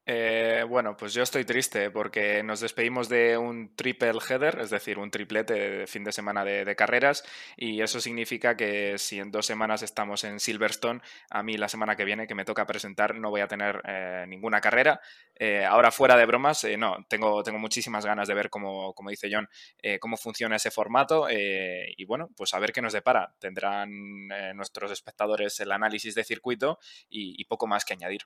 Eh, bueno, pues yo estoy triste porque nos despedimos de un triple header, es decir, un triplete de fin de semana de, carreras, y eso significa que si en dos semanas estamos en Silverstone, a mí la semana que viene que me toca presentar no voy a tener eh, ninguna carrera. Eh, ahora fuera de bromas, no, tengo, tengo muchísimas ganas de ver cómo, como dice John, cómo funciona ese formato y bueno, pues a ver qué nos depara. Tendrán nuestros espectadores el análisis de circuito y poco más que añadir.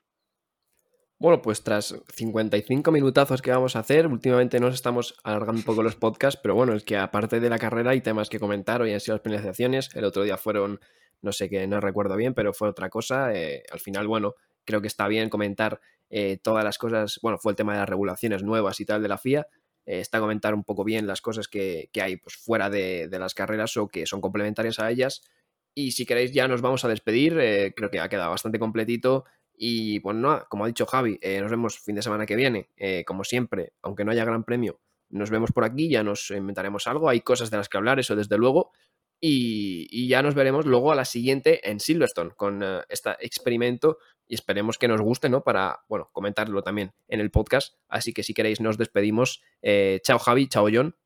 Bueno, pues tras 55 minutazos que vamos a hacer, últimamente nos estamos alargando un poco los podcasts, pero bueno, es que aparte de la carrera hay temas que comentar, hoy han sido las penalizaciones, el otro día fueron, no sé qué, no recuerdo bien, pero fue otra cosa, eh, al final, bueno, creo que está bien comentar eh, todas las cosas, bueno, fue el tema de las regulaciones nuevas y tal de la FIA, eh, está comentar un poco bien las cosas que, hay pues, fuera de, de, las carreras o que son complementarias a ellas. Y si queréis ya nos vamos a despedir, creo que ha quedado bastante completito. Y bueno, como ha dicho Javi, eh, nos vemos fin de semana que viene. Eh, como siempre, aunque no haya gran premio, nos vemos por aquí, ya nos inventaremos algo. Hay cosas de las que hablar, eso desde luego. Y, ya nos veremos luego a la siguiente en Silverstone con eh, este experimento y esperemos que nos guste, ¿no? Para, bueno, comentarlo también en el podcast. Así que si queréis nos despedimos. chao Javi, chao John.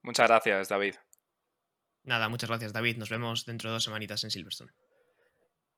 Muchas gracias, David.
Nada, muchas gracias, David. Nos vemos dentro de dos semanitas en Silverstone